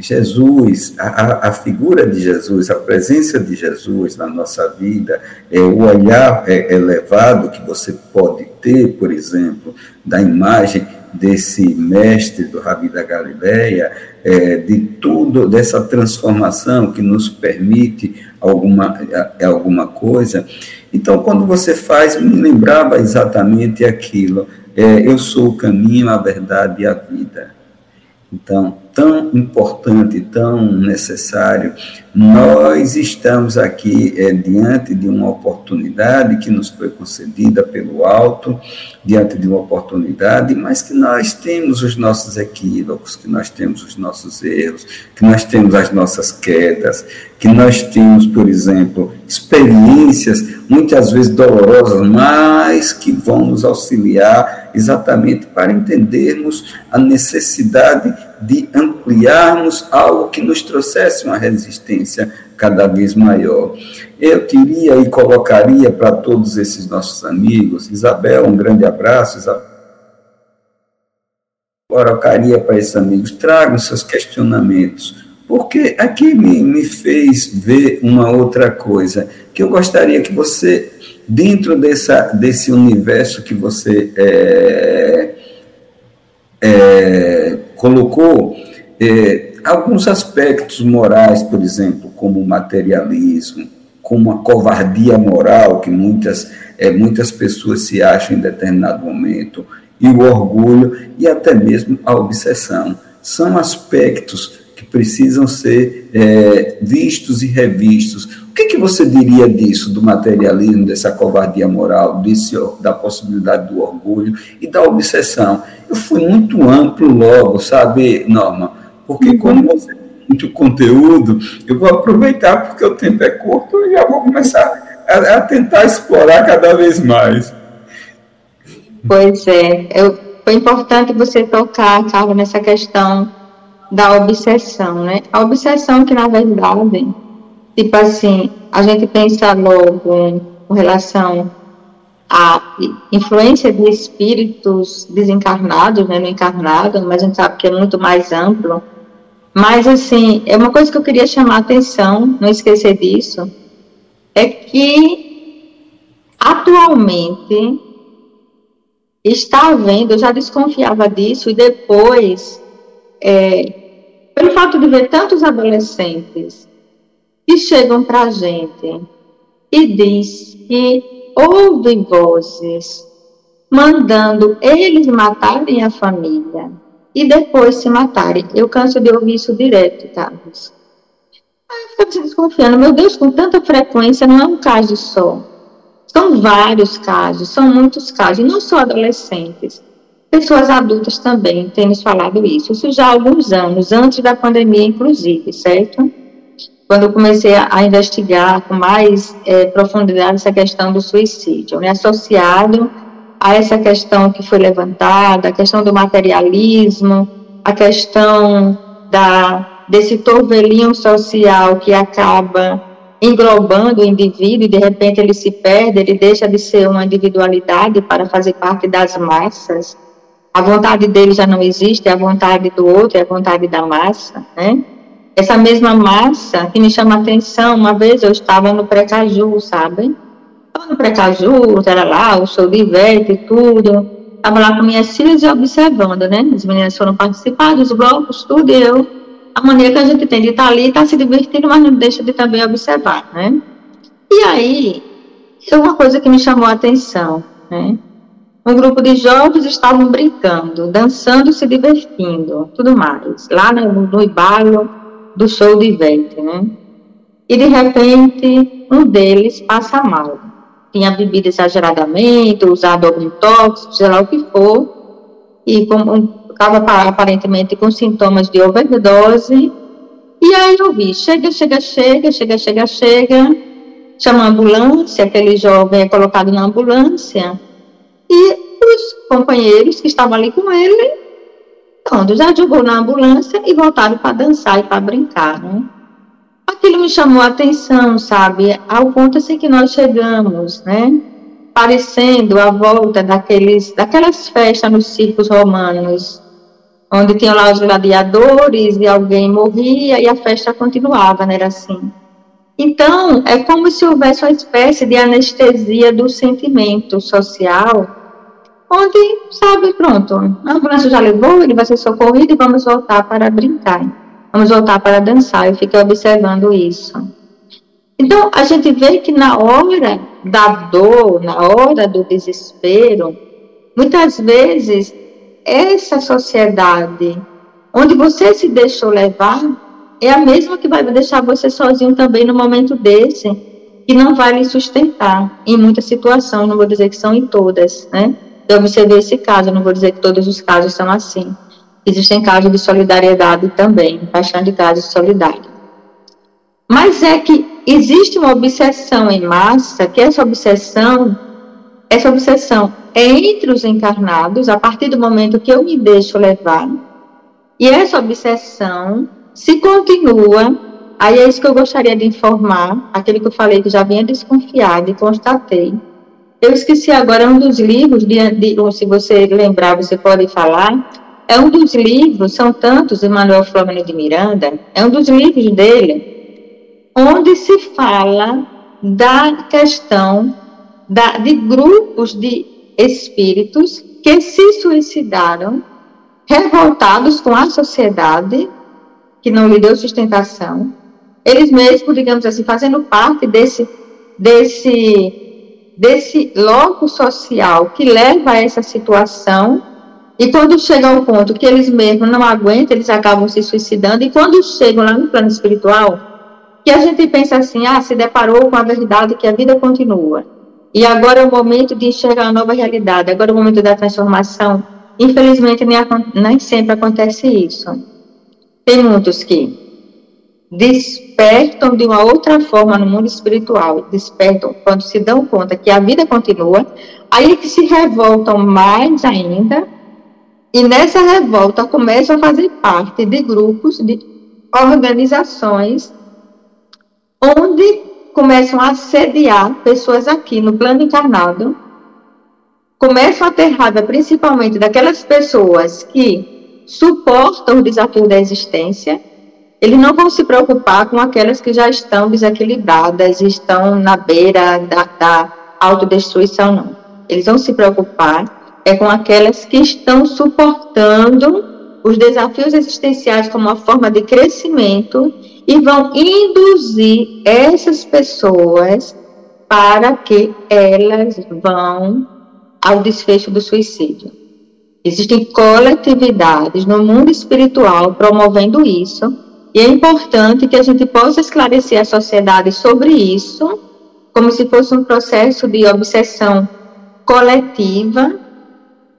Jesus, a, a, figura de Jesus, a presença de Jesus na nossa vida, é o olhar é, elevado que você pode ter, por exemplo, da imagem desse mestre do Rabi da Galileia, é, de tudo, dessa transformação que nos permite alguma, é, alguma coisa. Então, quando você faz, me lembrava exatamente aquilo. É, eu sou o caminho, a verdade e a vida. Então, tão importante, tão necessário, nós estamos aqui é, diante de uma oportunidade que nos foi concedida pelo alto, diante de uma oportunidade, mas que nós temos os nossos equívocos, que nós temos os nossos erros, que nós temos as nossas quedas, que nós temos, por exemplo, experiências muitas vezes dolorosas, mas que vão nos auxiliar exatamente para entendermos a necessidade de ampliarmos algo que nos trouxesse uma resistência cada vez maior. Eu teria e colocaria para todos esses nossos amigos, Isabel, um grande abraço, Isabel. Colocaria para esses amigos, tragam seus questionamentos, porque aqui me, me fez ver uma outra coisa, que eu gostaria que você, dentro dessa, desse universo que você é, é, colocou, é, alguns aspectos morais, por exemplo, como o materialismo, como a covardia moral, que muitas, é, muitas pessoas se acham em determinado momento, e o orgulho, e até mesmo a obsessão. São aspectos que precisam ser é, vistos e revistos. O que, que você diria disso, do materialismo, dessa covardia moral, desse, da possibilidade do orgulho e da obsessão? Eu fui muito amplo logo, sabe, Norma? Porque uhum. como você tem muito conteúdo, eu vou aproveitar porque o tempo é curto e já vou começar a, a tentar explorar cada vez mais. Pois é, eu, foi importante você tocar, Carlos, nessa questão da obsessão, né? A obsessão que, na verdade, tipo assim, a gente pensa logo com relação à influência de espíritos desencarnados, né, no encarnado, mas a gente sabe que é muito mais amplo. Mas, assim, é uma coisa que eu queria chamar a atenção, não esquecer disso, é que, atualmente, está havendo, eu já desconfiava disso, e depois é, pelo fato de ver tantos adolescentes que chegam para a gente e diz que ouvem vozes mandando eles matarem a família e depois se matarem. Eu canso de ouvir isso direto, Carlos. Aí eu fico desconfiando, meu Deus, com tanta frequência, não é um caso só. São vários casos, são muitos casos, não só adolescentes. Pessoas adultas também têm nos falado isso, isso já há alguns anos, antes da pandemia, inclusive, certo? Quando eu comecei a, investigar com mais é, profundidade essa questão do suicídio, né, associado a essa questão que foi levantada, a questão do materialismo, a questão da, desse torvelinho social que acaba englobando o indivíduo e de repente ele se perde, ele deixa de ser uma individualidade para fazer parte das massas. A vontade dele já não existe, é a vontade do outro, é a vontade da massa, né? Essa mesma massa que me chama a atenção, uma vez eu estava no Precaju, sabe? Estava no Precaju, era lá, o show de Ivete e tudo. Estava lá com minhas filhas e observando, né? As meninas foram participar dos blocos, tudo, e eu a maneira que a gente tem de estar ali, estar se divertindo, mas não deixa de também observar, né? E aí, é uma coisa que me chamou a atenção, né? Um grupo de jovens estavam brincando, dançando, se divertindo, tudo mais, lá no, no bairro do show de Ivete, né? E de repente, um deles passa mal. Tinha bebido exageradamente, usado algum tóxico, sei lá o que for, e estava aparentemente com sintomas de overdose. E aí eu vi, chega, chega, chega, chega, chega, chega, chama a ambulância, aquele jovem é colocado na ambulância, e os companheiros que estavam ali com ele, pronto, já jogou na ambulância e voltaram para dançar e para brincar, né? Aquilo me chamou a atenção, sabe, ao ponto assim que nós chegamos, né? Parecendo a volta daqueles, daquelas festas nos circos romanos, onde tinham lá os gladiadores e alguém morria e a festa continuava, né? Era assim. Então, é como se houvesse uma espécie de anestesia do sentimento social, onde, sabe, pronto, a ambulância já levou, ele vai ser socorrido e vamos voltar para brincar, vamos voltar para dançar. Eu fiquei observando isso. Então, a gente vê que na hora da dor, na hora do desespero, muitas vezes essa sociedade onde você se deixou levar é a mesma que vai deixar você sozinho também no momento desse, que não vai lhe sustentar em muitas situações, não vou dizer que são em todas, né? Eu observei esse caso, não vou dizer que todos os casos são assim. Existem casos de solidariedade também, de casos solidários. Mas é que existe uma obsessão em massa, que essa obsessão, essa obsessão entre os encarnados, a partir do momento que eu me deixo levar, e essa obsessão se continua, aí é isso que eu gostaria de informar, aquele que eu falei que já vinha desconfiado e constatei. Eu esqueci agora um dos livros, de, de, se você lembrar, você pode falar, é um dos livros, são tantos, Emmanuel Flamengo de Miranda, é um dos livros dele, onde se fala da questão da, de grupos de espíritos que se suicidaram, revoltados com a sociedade, que não lhe deu sustentação, eles mesmos, digamos assim, fazendo parte desse, desse, desse loco social que leva a essa situação, e quando chega ao ponto que eles mesmos não aguentam, eles acabam se suicidando, e quando chegam lá no plano espiritual, que a gente pensa assim, ah, se deparou com a verdade que a vida continua e agora é o momento de enxergar a nova realidade, agora é o momento da transformação. Infelizmente, nem, nem sempre acontece isso. Tem muitos que despertam de uma outra forma no mundo espiritual, despertam quando se dão conta que a vida continua, aí que se revoltam mais ainda, e nessa revolta começam a fazer parte de grupos, de organizações, onde começam a assediar pessoas aqui no plano encarnado, começam a ter raiva principalmente daquelas pessoas que suportam o desafio da existência, eles não vão se preocupar com aquelas que já estão desequilibradas, estão na beira da, da autodestruição, não. Eles vão se preocupar é com aquelas que estão suportando os desafios existenciais como uma forma de crescimento e vão induzir essas pessoas para que elas vão ao desfecho do suicídio. Existem coletividades no mundo espiritual promovendo isso, e é importante que a gente possa esclarecer a sociedade sobre isso, como se fosse um processo de obsessão coletiva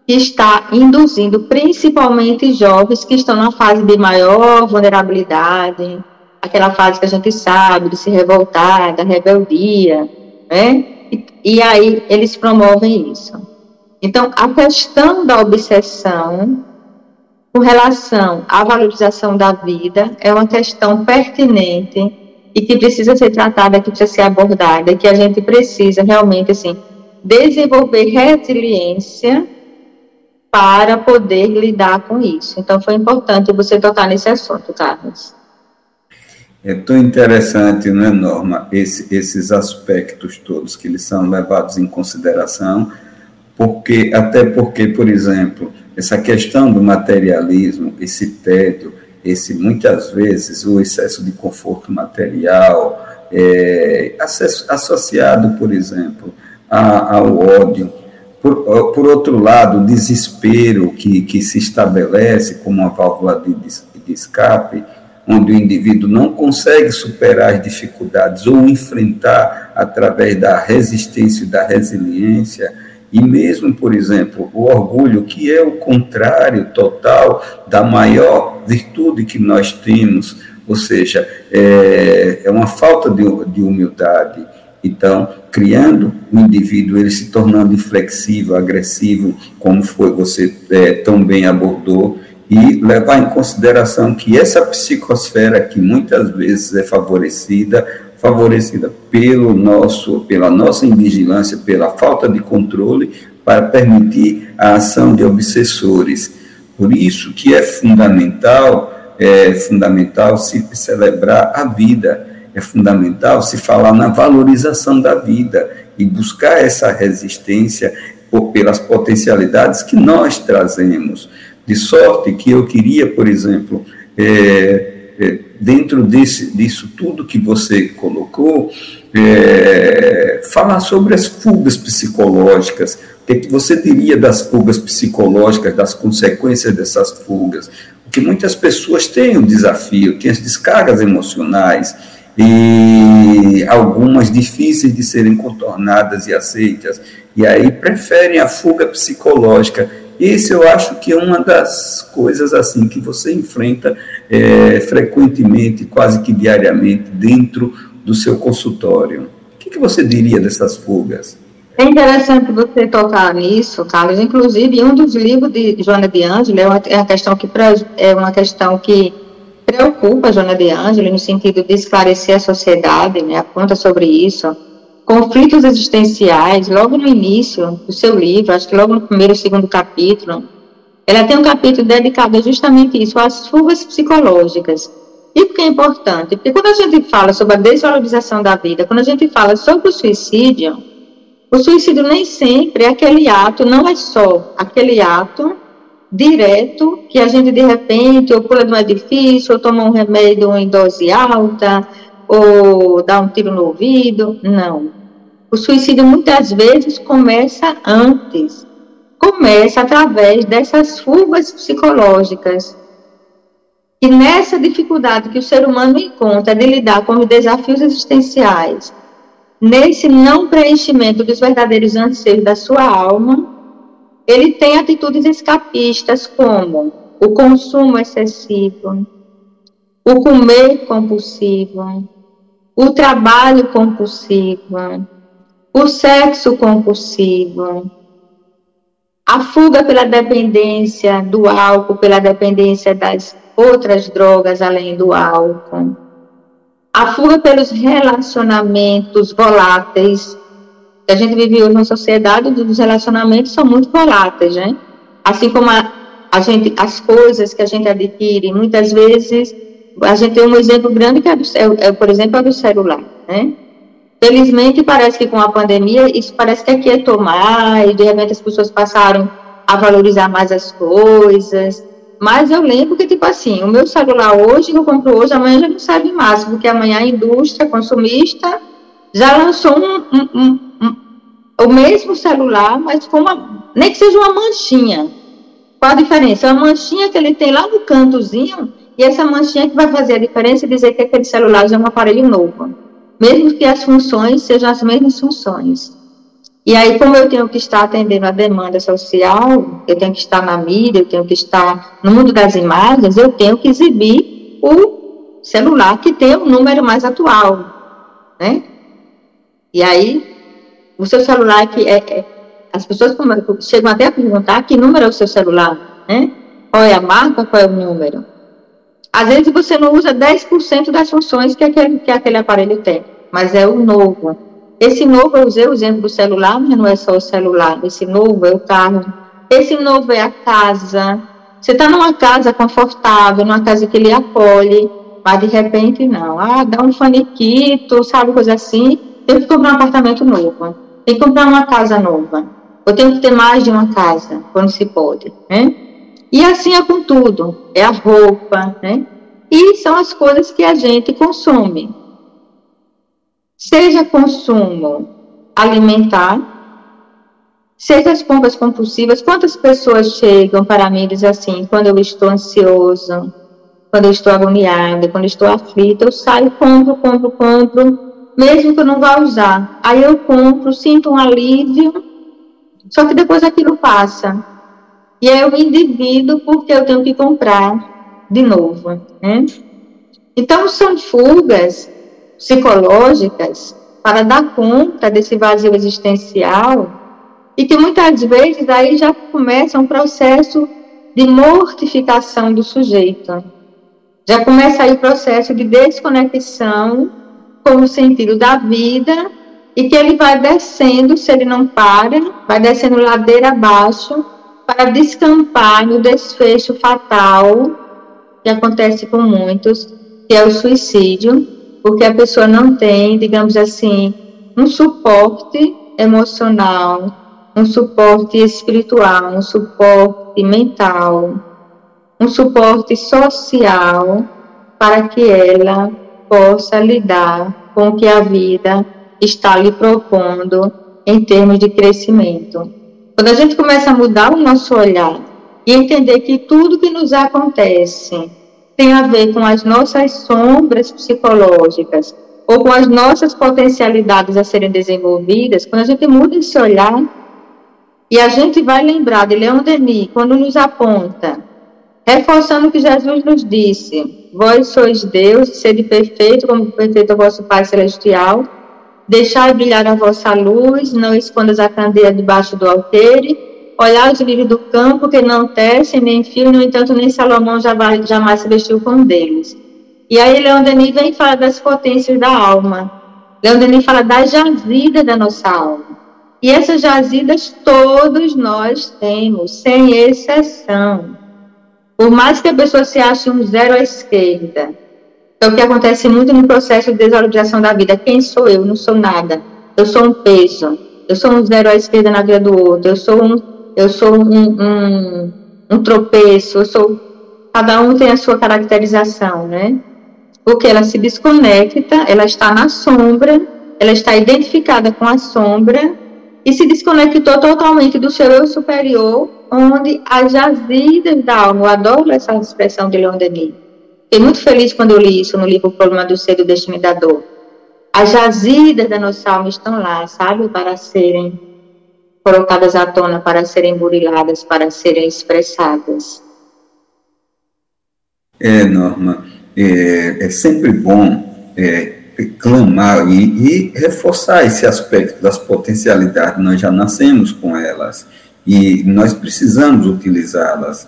que está induzindo principalmente jovens que estão na fase de maior vulnerabilidade, aquela fase que a gente sabe de se revoltar, da rebeldia, né? E, e aí eles promovem isso. Então, a questão da obsessão com relação à valorização da vida é uma questão pertinente e que precisa ser tratada, que precisa ser abordada, que a gente precisa realmente, assim, desenvolver resiliência para poder lidar com isso. Então, foi importante você tocar nesse assunto, Carlos. É tão interessante, não é, Norma, esse, esses aspectos todos que eles são levados em consideração, porque até porque, por exemplo, essa questão do materialismo, esse tédio, esse muitas vezes o excesso de conforto material, é, associado, por exemplo, a, ao ódio, por, por, outro lado, o desespero que, que se estabelece como uma válvula de, de escape, onde o indivíduo não consegue superar as dificuldades ou enfrentar através da resistência e da resiliência, e mesmo, por exemplo, o orgulho, que é o contrário total da maior virtude que nós temos, ou seja, é, é uma falta de, de humildade. Então, criando o indivíduo, ele se tornando inflexível, agressivo, como foi você é, tão bem abordou, e levar em consideração que essa psicosfera que muitas vezes é favorecida, favorecida pelo nosso, pela nossa invigilância, pela falta de controle, para permitir a ação de obsessores. Por isso que é fundamental, é fundamental se celebrar a vida, é fundamental se falar na valorização da vida e buscar essa resistência por, pelas potencialidades que nós trazemos. De sorte que eu queria, por exemplo, é, é, dentro desse, disso tudo que você colocou, é, falar sobre as fugas psicológicas. O que, é que você diria das fugas psicológicas, das consequências dessas fugas? Porque muitas pessoas têm o desafio, têm as descargas emocionais, e algumas difíceis de serem contornadas e aceitas, e aí preferem a fuga psicológica esse eu acho que é uma das coisas assim que você enfrenta é, frequentemente, quase que diariamente, dentro do seu consultório. O que, que você diria dessas fugas? É interessante você tocar nisso, Carlos. Inclusive, um dos livros de Joana de Ângelo é uma, questão que é uma questão que preocupa Joana de Ângelo no sentido de esclarecer a sociedade, né, aponta sobre isso conflitos existenciais, logo no início do seu livro, acho que logo no primeiro e segundo capítulo, ela tem um capítulo dedicado justamente isso, às fugas psicológicas. E por que é importante? Porque quando a gente fala sobre a desvalorização da vida, quando a gente fala sobre o suicídio, o suicídio nem sempre é aquele ato, não é só aquele ato direto que a gente de repente ou pula de um edifício, ou toma um remédio em dose alta, ou dá um tiro no ouvido. Não. O suicídio muitas vezes começa antes, começa através dessas fugas psicológicas. E nessa dificuldade que o ser humano encontra de lidar com os desafios existenciais, nesse não preenchimento dos verdadeiros anseios da sua alma, ele tem atitudes escapistas como o consumo excessivo, o comer compulsivo, o trabalho compulsivo, o sexo compulsivo, a fuga pela dependência do álcool, pela dependência das outras drogas além do álcool, a fuga pelos relacionamentos voláteis. A gente vive hoje numa sociedade onde os relacionamentos são muito voláteis, né? Assim como a, a gente, as coisas que a gente adquire, muitas vezes a gente tem um exemplo grande que é, do, é, é por exemplo, é do celular, né? Felizmente, parece que com a pandemia, isso parece que aquietou mais, de repente as pessoas passaram a valorizar mais as coisas. Mas eu lembro que, tipo assim, o meu celular hoje, eu compro hoje, amanhã já não serve mais, porque amanhã a indústria consumista já lançou um, um, um, um o mesmo celular, mas com uma, nem que seja uma manchinha. Qual a diferença? É uma manchinha que ele tem lá no cantozinho, e essa manchinha que vai fazer a diferença e dizer que aquele celular já é um aparelho novo mesmo que as funções sejam as mesmas funções. E aí, como eu tenho que estar atendendo a demanda social, eu tenho que estar na mídia, eu tenho que estar no mundo das imagens, eu tenho que exibir o celular que tem o número mais atual, né? E aí, o seu celular que é, é as pessoas chegam até a perguntar que número é o seu celular, né? Qual é a marca, qual é o número. Às vezes você não usa 10% das funções que aquele, que aquele aparelho tem, mas é o novo. Esse novo, eu usei o exemplo do celular, mas não é só o celular. Esse novo é o carro. Esse novo é a casa. Você está numa casa confortável, numa casa que lhe acolhe, mas de repente não. Ah, dá um faniquito, sabe, coisa assim. Tem que comprar um apartamento novo. Tem que comprar uma casa nova. Eu tenho que ter mais de uma casa, quando se pode, né? E assim é com tudo. É a roupa, né? E são as coisas que a gente consome. Seja consumo alimentar, seja as compras compulsivas. Quantas pessoas chegam para mim e dizem assim, quando eu estou ansioso, quando eu estou agoniada, quando eu estou aflita, eu saio, compro, compro, compro, mesmo que eu não vá usar. Aí eu compro, sinto um alívio, só que depois aquilo passa. E eu endivido porque eu tenho que comprar de novo. Né? Então, são fugas psicológicas para dar conta desse vazio existencial e que muitas vezes aí já começa um processo de mortificação do sujeito. Já começa aí o processo de desconexão com o sentido da vida e que ele vai descendo, se ele não para, vai descendo ladeira abaixo para descampar no desfecho fatal que acontece com muitos, que é o suicídio, porque a pessoa não tem, digamos assim, um suporte emocional, um suporte espiritual, um suporte mental, um suporte social para que ela possa lidar com o que a vida está lhe propondo em termos de crescimento. Quando a gente começa a mudar o nosso olhar e entender que tudo que nos acontece tem a ver com as nossas sombras psicológicas ou com as nossas potencialidades a serem desenvolvidas, quando a gente muda esse olhar e a gente vai lembrar de Leon Denis, quando nos aponta, reforçando o que Jesus nos disse: Vós sois Deus, sede perfeito, como perfeito é o vosso Pai Celestial. Deixai brilhar a vossa luz, não escondas a candeia debaixo do altere Olhar os lírios do campo que não tecem nem fio, no entanto, nem Salomão jamais, jamais se vestiu com deles. E aí Leão Denis vem falar das potências da alma. Leão Denis fala das jazidas da nossa alma. E essas jazidas todos nós temos, sem exceção. Por mais que a pessoa se ache um zero à esquerda, é o que acontece muito no processo de desvalorização da vida. Quem sou eu? Não sou nada. Eu sou um peso. Eu sou um zero à esquerda na vida do outro. Eu sou um eu sou um, um, um tropeço, eu sou. Cada um tem a sua caracterização, né? Porque ela se desconecta, ela está na sombra, ela está identificada com a sombra e se desconectou totalmente do seu eu superior, onde as jazidas da alma, eu adoro essa expressão de Leon Denis. Fiquei muito feliz quando eu li isso no livro O Problema do Ser do Destino da Dor. As jazidas da nossa alma estão lá, sabe, para serem colocadas à tona para serem buriladas, para serem expressadas. É, Norma, é, é sempre bom é, clamar e, e, reforçar esse aspecto das potencialidades. Nós já nascemos com elas e nós precisamos utilizá-las.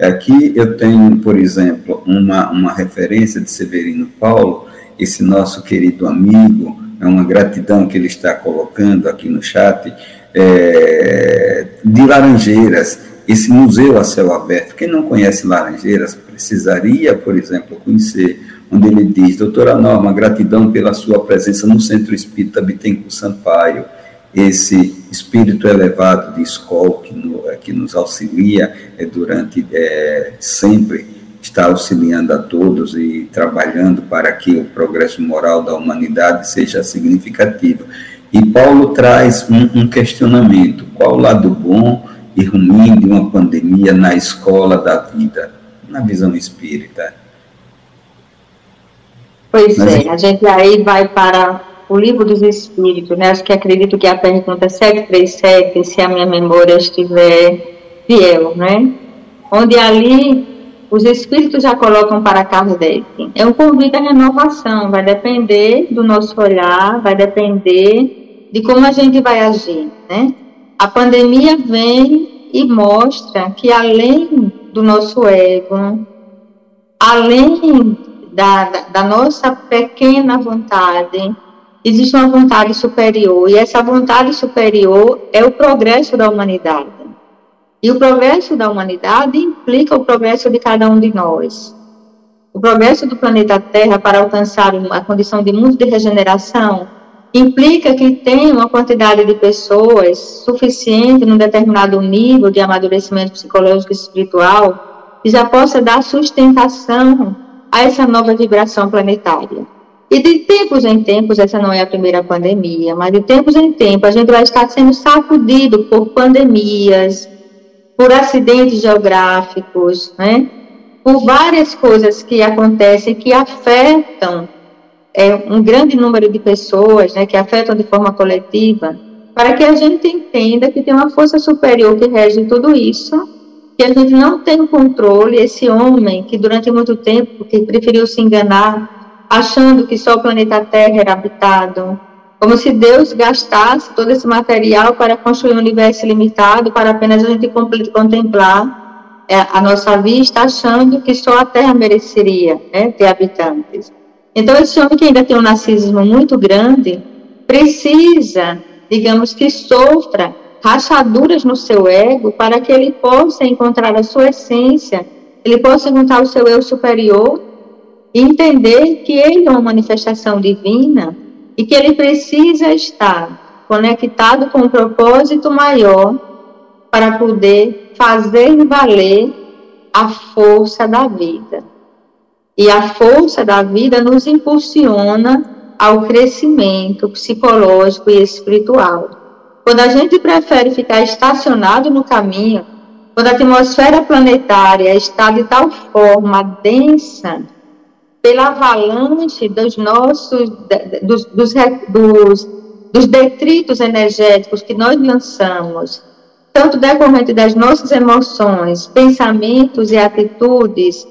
Aqui eu tenho, por exemplo, uma, uma referência de Severino Paulo, esse nosso querido amigo, é uma gratidão que ele está colocando aqui no chat, é, de Laranjeiras, esse museu a céu aberto. Quem não conhece Laranjeiras precisaria, por exemplo, conhecer, onde ele diz: Doutora Norma, gratidão pela sua presença no Centro Espírita Bittencourt Sampaio, esse espírito elevado de escola que, no, é, que nos auxilia é, durante é, sempre está auxiliando a todos e trabalhando para que o progresso moral da humanidade seja significativo. E Paulo traz um, um questionamento: qual o lado bom e ruim de uma pandemia na escola da vida, na visão espírita? Pois Mas, é, a gente aí vai para o livro dos Espíritos, né? Acho que acredito que a pergunta 737, se a minha memória estiver fiel, né? Onde ali os espíritos já colocam para Kardec. É um convite à renovação, vai depender do nosso olhar, vai depender de como a gente vai agir, né? A pandemia vem e mostra que além do nosso ego, além da, da, da nossa pequena vontade, existe uma vontade superior, e essa vontade superior é o progresso da humanidade. E o progresso da humanidade implica o progresso de cada um de nós. O progresso do planeta Terra para alcançar a condição de mundo de regeneração implica que tem uma quantidade de pessoas suficiente num determinado nível de amadurecimento psicológico e espiritual que já possa dar sustentação a essa nova vibração planetária. E de tempos em tempos, essa não é a primeira pandemia, mas de tempos em tempos a gente vai estar sendo sacudido por pandemias, por acidentes geográficos, né? por várias coisas que acontecem que afetam é, um grande número de pessoas, né, que afetam de forma coletiva, para que a gente entenda que tem uma força superior que rege tudo isso, que a gente não tem o controle, esse homem que durante muito tempo que preferiu se enganar, achando que só o planeta Terra era habitado, como se Deus gastasse todo esse material para construir um universo limitado, para apenas a gente contemplar é, a nossa vista, achando que só a Terra mereceria né, ter habitantes. Então, esse homem que ainda tem um narcisismo muito grande, precisa, digamos que sofra rachaduras no seu ego para que ele possa encontrar a sua essência, ele possa encontrar o seu eu superior entender que ele é uma manifestação divina e que ele precisa estar conectado com um propósito maior para poder fazer valer a força da vida. E a força da vida nos impulsiona ao crescimento psicológico e espiritual. Quando a gente prefere ficar estacionado no caminho, quando a atmosfera planetária está de tal forma densa, pela avalanche dos nossos, dos, dos, dos, dos detritos energéticos que nós lançamos, tanto decorrente das nossas emoções, pensamentos e atitudes,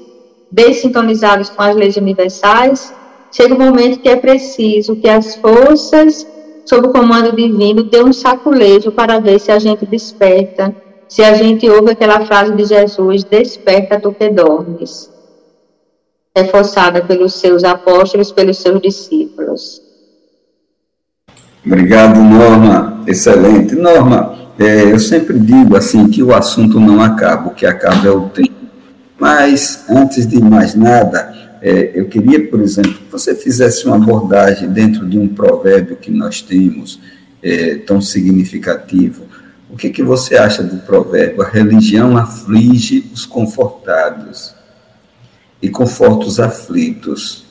dessintonizados com as leis universais, chega um momento que é preciso que as forças, sob o comando divino, dê um saculejo para ver se a gente desperta, se a gente ouve aquela frase de Jesus: Desperta tu que dormes, reforçada pelos seus apóstolos, pelos seus discípulos. Obrigado, Norma. Excelente. Norma, é, eu sempre digo assim que o assunto não acaba, o que acaba é o tempo. Mas, antes de mais nada, é, eu queria, por exemplo, que você fizesse uma abordagem dentro de um provérbio que nós temos, é, tão significativo. O que, que você acha do provérbio? A religião aflige os confortados e conforta os aflitos.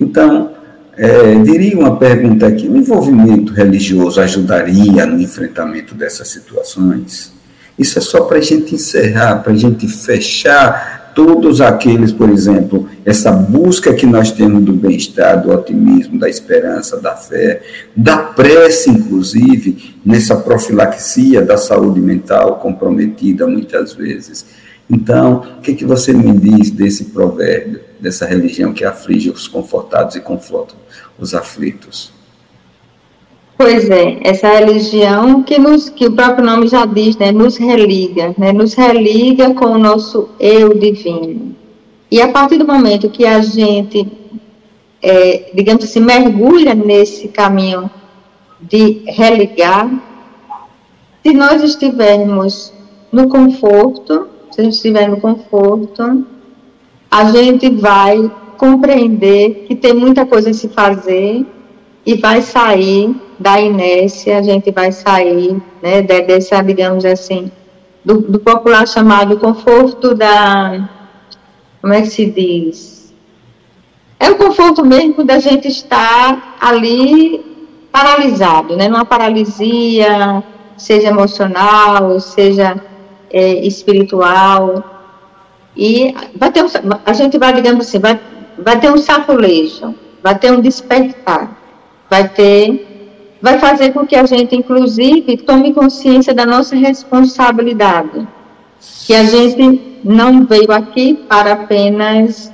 Então, é, diria uma pergunta aqui: o envolvimento religioso ajudaria no enfrentamento dessas situações? Isso é só para a gente encerrar, para a gente fechar todos aqueles, por exemplo, essa busca que nós temos do bem-estar, do otimismo, da esperança, da fé, da prece, inclusive, nessa profilaxia da saúde mental comprometida muitas vezes. Então, o que, que você me diz desse provérbio, dessa religião que aflige os confortados e conforta os aflitos? Pois é, essa religião que, nos, que o próprio nome já diz, né, nos religa, né, nos religa com o nosso eu divino. E a partir do momento que a gente, é, digamos assim, mergulha nesse caminho de religar, se nós estivermos no conforto, se a gente estiver no conforto, a gente vai compreender que tem muita coisa a se fazer e vai sair da inércia, a gente vai sair né, dessa, digamos assim, do, do popular chamado conforto da. Como é que se diz? É o conforto mesmo da gente estar ali paralisado, né? Numa paralisia, seja emocional, seja é, espiritual. E vai ter um, a gente vai, digamos assim, vai, vai ter um saculejo, vai ter um despertar, vai ter vai fazer com que a gente, inclusive, tome consciência da nossa responsabilidade. Que a gente não veio aqui para apenas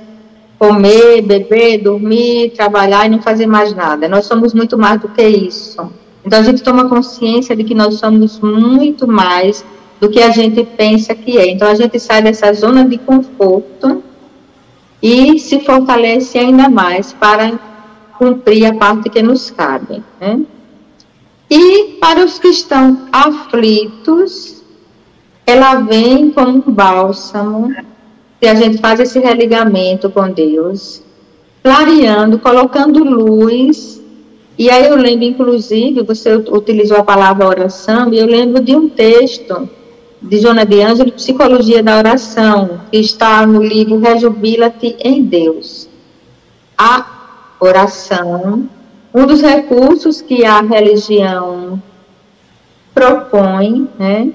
comer, beber, dormir, trabalhar e não fazer mais nada. Nós somos muito mais do que isso. Então a gente toma consciência de que nós somos muito mais do que a gente pensa que é. Então a gente sai dessa zona de conforto e se fortalece ainda mais para cumprir a parte que nos cabe. Né? E para os que estão aflitos, ela vem como um bálsamo, se a gente faz esse religamento com Deus, clareando, colocando luz. E aí eu lembro, inclusive, você utilizou a palavra oração, e eu lembro de um texto de Jona de Ângelo, Psicologia da Oração, que está no livro Rejubila-te em Deus. A oração, um dos recursos que a religião propõe, né?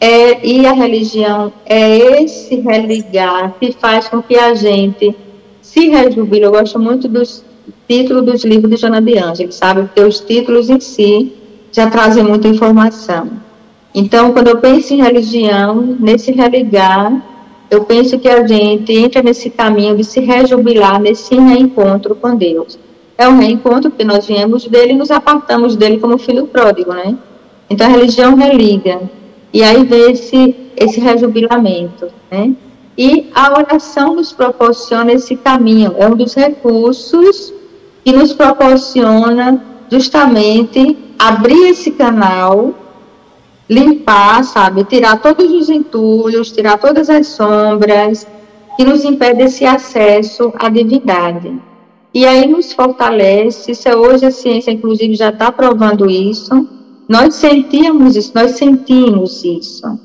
É, e a religião é esse religar que faz com que a gente se rejubile. Eu gosto muito dos títulos dos livros de Jona de Ângelo, sabe? Porque os títulos em si já trazem muita informação. Então, quando eu penso em religião, nesse religar, eu penso que a gente entra nesse caminho de se rejubilar, nesse reencontro com Deus. É um reencontro porque nós viemos dele e nos apartamos dele como filho pródigo, né? Então, a religião religa. E aí vem esse, esse rejubilamento, né? E a oração nos proporciona esse caminho, é um dos recursos que nos proporciona justamente abrir esse canal limpar, sabe, tirar todos os entulhos, tirar todas as sombras que nos impede esse acesso à divindade. E aí nos fortalece, isso é hoje a ciência inclusive já está provando isso, nós sentíamos isso, nós sentimos isso.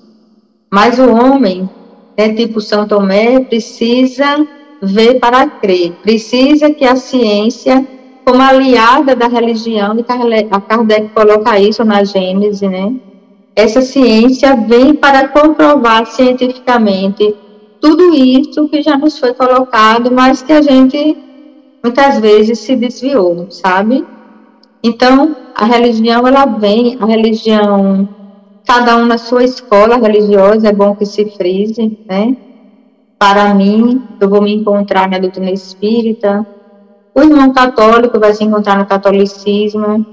Mas o homem, né, tipo São Tomé, precisa ver para crer, precisa que a ciência, como aliada da religião, e Kardec coloca isso na Gênese, né, essa ciência vem para comprovar cientificamente tudo isso que já nos foi colocado, mas que a gente muitas vezes se desviou, sabe? Então, a religião, ela vem, a religião, cada um na sua escola religiosa, é bom que se frise, né? Para mim, eu vou me encontrar na doutrina espírita, o irmão católico vai se encontrar no catolicismo,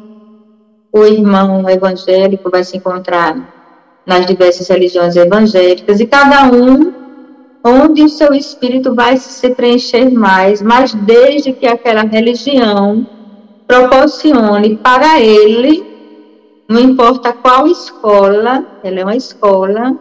o irmão evangélico vai se encontrar nas diversas religiões evangélicas e cada um onde o seu espírito vai se preencher mais, mas desde que aquela religião proporcione para ele, não importa qual escola, ela é uma escola,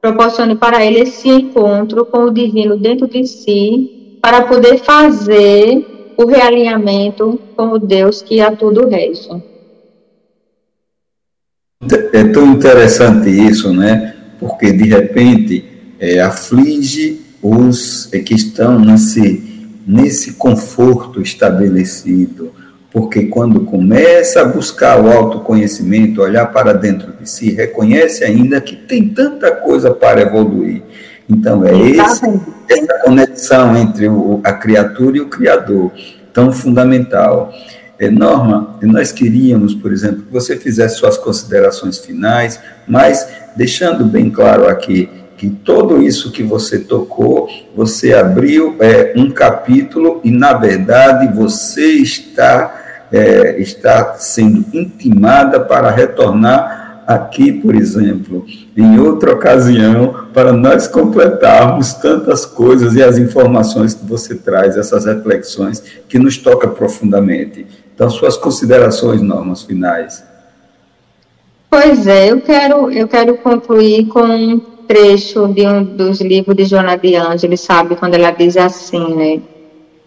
proporcione para ele esse encontro com o divino dentro de si, para poder fazer o realinhamento com o Deus que a tudo rege. É tão interessante isso, né? Porque de repente é, aflige os é, que estão nesse, nesse conforto estabelecido. Porque quando começa a buscar o autoconhecimento, olhar para dentro de si, reconhece ainda que tem tanta coisa para evoluir. Então, é esse, essa conexão entre o, a criatura e o Criador, tão fundamental. É, Norma, nós queríamos, por exemplo, que você fizesse suas considerações finais, mas deixando bem claro aqui que tudo isso que você tocou, você abriu é, um capítulo e, na verdade, você está, é, está sendo intimada para retornar aqui, por exemplo, em outra ocasião, para nós completarmos tantas coisas e as informações que você traz, essas reflexões que nos toca profundamente. Então, suas considerações, normas finais. Pois é, eu quero, eu quero concluir com um trecho de um dos livros de Joana de Ângeles, sabe, quando ela diz assim, né,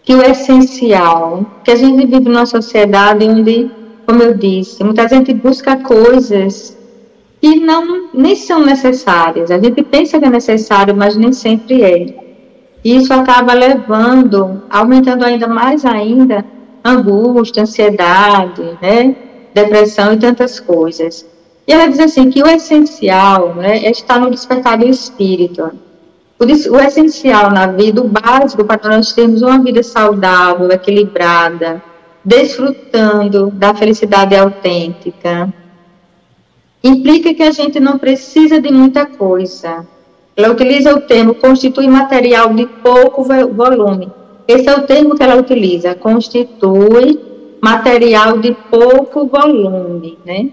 que o essencial, que a gente vive numa sociedade onde, como eu disse, muita gente busca coisas que não nem são necessárias. A gente pensa que é necessário, mas nem sempre é. E isso acaba levando, aumentando ainda mais ainda angústia, ansiedade, né, depressão e tantas coisas. E ela diz assim que o essencial né, é estar no despertar do espírito. O, o essencial na vida, o básico para nós termos uma vida saudável, equilibrada, desfrutando da felicidade autêntica, implica que a gente não precisa de muita coisa. Ela utiliza o termo constitui material de pouco volume esse é o termo que ela utiliza, constitui material de pouco volume, né?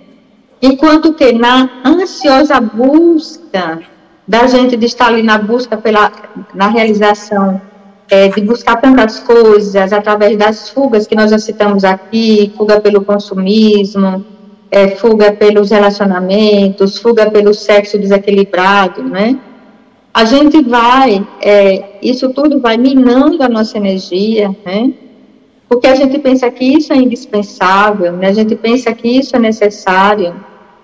Enquanto que na ansiosa busca da gente de estar ali na busca pela na realização é, de buscar tantas coisas através das fugas que nós já citamos aqui, fuga pelo consumismo, é, fuga pelos relacionamentos, fuga pelo sexo desequilibrado, né? A gente vai, é, isso tudo vai minando a nossa energia, né? Porque a gente pensa que isso é indispensável, né? A gente pensa que isso é necessário,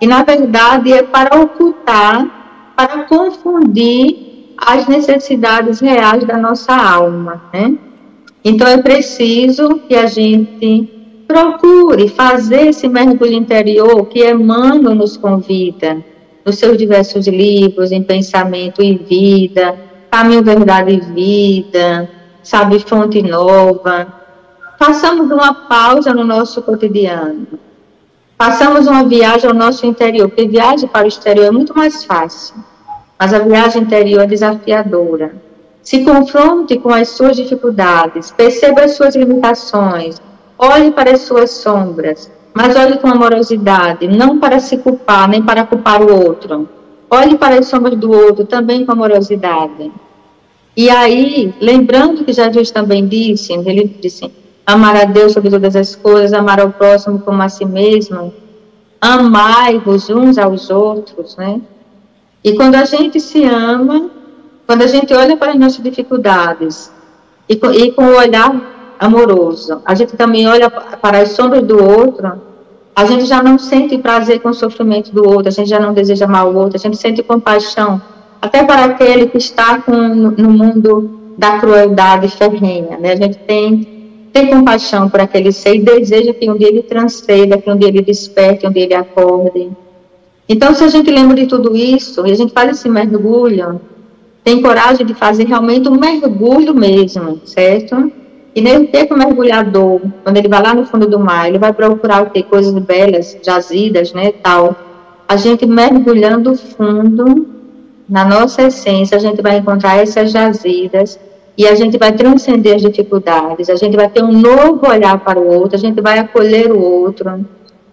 e na verdade é para ocultar, para confundir as necessidades reais da nossa alma, né? Então é preciso que a gente procure fazer esse mergulho interior que Emmanuel nos convida nos seus diversos livros, em Pensamento e Vida, Caminho, Verdade e Vida, Sabe Fonte Nova. Façamos uma pausa no nosso cotidiano. Façamos uma viagem ao nosso interior, porque viagem para o exterior é muito mais fácil mas a viagem interior é desafiadora. Se confronte com as suas dificuldades, perceba as suas limitações, olhe para as suas sombras, mas olhe com amorosidade, não para se culpar, nem para culpar o outro. Olhe para as sombras do outro também com amorosidade. E aí, lembrando que Jesus também disse, ele disse, amar a Deus sobre todas as coisas, amar ao próximo como a si mesmo, amai-vos uns aos outros, né? E quando a gente se ama, quando a gente olha para as nossas dificuldades e e com o olhar amoroso, a gente também olha para as sombras do outro, a gente já não sente prazer com o sofrimento do outro, a gente já não deseja mal o outro, a gente sente compaixão, até para aquele que está com, no mundo da crueldade ferrenha, né? A gente tem, tem compaixão por aquele ser e deseja que um dia ele transcenda, que um dia ele desperte, que um dia ele acorde. Então, se a gente lembra de tudo isso e a gente faz esse mergulho, tem coragem de fazer realmente um mergulho mesmo, certo? E nem ter que o mergulhador, quando ele vai lá no fundo do mar, ele vai procurar ter coisas belas, jazidas, né, tal. A gente mergulhando fundo na nossa essência, a gente vai encontrar essas jazidas e a gente vai transcender as dificuldades, a gente vai ter um novo olhar para o outro, a gente vai acolher o outro,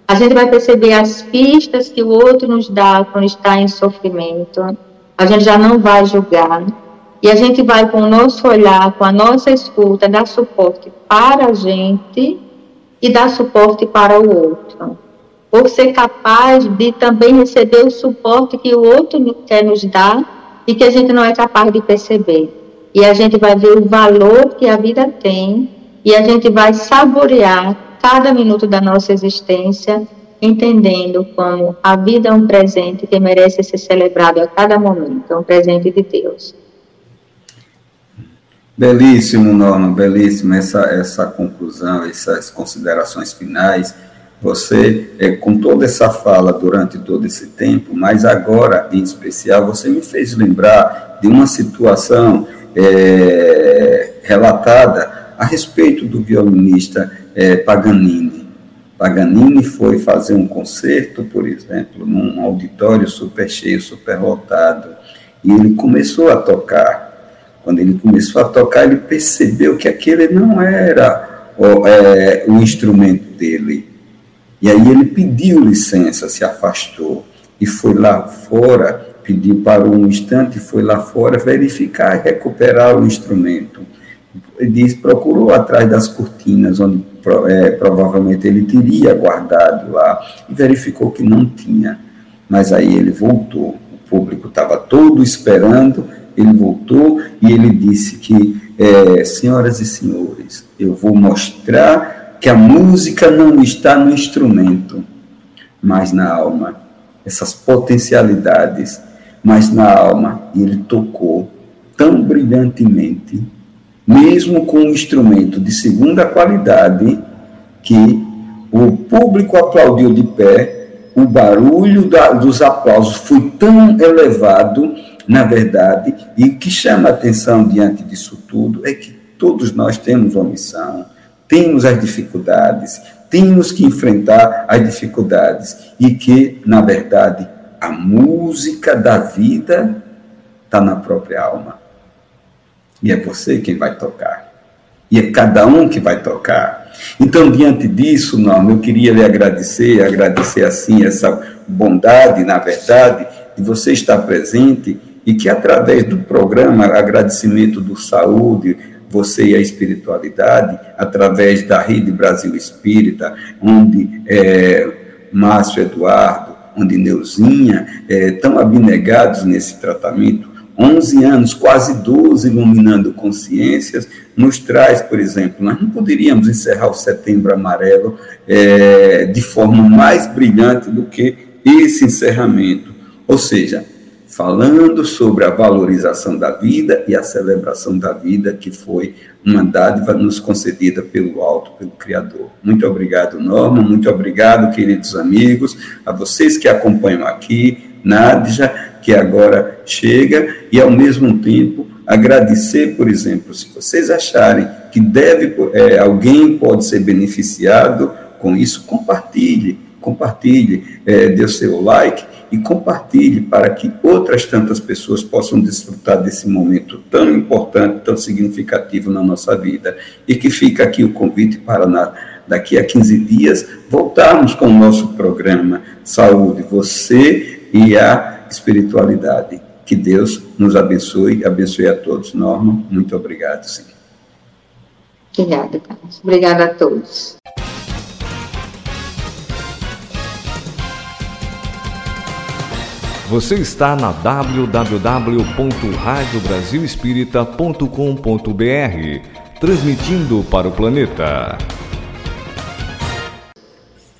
a gente vai perceber as pistas que o outro nos dá quando está em sofrimento. A gente já não vai julgar. E a gente vai, com o nosso olhar, com a nossa escuta, dar suporte para a gente e dar suporte para o outro. Por ser capaz de também receber o suporte que o outro quer nos dar e que a gente não é capaz de perceber. E a gente vai ver o valor que a vida tem e a gente vai saborear cada minuto da nossa existência, entendendo como a vida é um presente que merece ser celebrado a cada momento, é um presente de Deus. Belíssimo, Norma, belíssimo essa, essa conclusão, essas considerações finais. Você, é, com toda essa fala durante todo esse tempo, mas agora, em especial, você me fez lembrar de uma situação é, relatada a respeito do violinista é, Paganini. Paganini foi fazer um concerto, por exemplo, num auditório super cheio, super lotado, e ele começou a tocar. Quando ele começou a tocar, ele percebeu que aquele não era o, é, o instrumento dele. E aí ele pediu licença, se afastou e foi lá fora, pediu para um instante, foi lá fora verificar e recuperar o instrumento. Ele procurou atrás das cortinas, onde é, provavelmente ele teria guardado lá, e verificou que não tinha. Mas aí ele voltou, o público estava todo esperando, ele voltou e ele disse que, é, senhoras e senhores, eu vou mostrar que a música não está no instrumento, mas na alma. Essas potencialidades, mas na alma. E ele tocou tão brilhantemente mesmo com um instrumento de segunda qualidade, que o público aplaudiu de pé, o barulho da, dos aplausos foi tão elevado, na verdade, e o que chama a atenção diante disso tudo é que todos nós temos uma missão, temos as dificuldades, temos que enfrentar as dificuldades, e que, na verdade, a música da vida está na própria alma. E é você quem vai tocar. E é cada um que vai tocar. Então, diante disso, Norma, eu queria lhe agradecer, agradecer assim essa bondade, na verdade, de você estar presente e que através do programa Agradecimento do Saúde, você e a espiritualidade, através da Rede Brasil Espírita, onde é, Márcio Eduardo, onde Neuzinha, é, tão abnegados nesse tratamento, 11 anos, quase 12, iluminando consciências, nos traz, por exemplo, nós não poderíamos encerrar o Setembro Amarelo é, de forma mais brilhante do que esse encerramento. Ou seja, falando sobre a valorização da vida e a celebração da vida, que foi uma dádiva nos concedida pelo alto, pelo Criador. Muito obrigado, Norma, muito obrigado, queridos amigos, a vocês que acompanham aqui, Nádja, que agora chega, e ao mesmo tempo agradecer, por exemplo, se vocês acharem que deve, é, alguém pode ser beneficiado com isso, compartilhe, compartilhe, é, dê o seu like e compartilhe para que outras tantas pessoas possam desfrutar desse momento tão importante, tão significativo na nossa vida. E que fica aqui o convite para na, daqui a 15 dias voltarmos com o nosso programa Saúde, você e a espiritualidade. Que Deus nos abençoe, abençoe a todos. Norma, muito obrigado, sim. Obrigada, Carlos. Obrigada a todos. Você está na www.radiobrasilespírita.com.br, transmitindo para o planeta.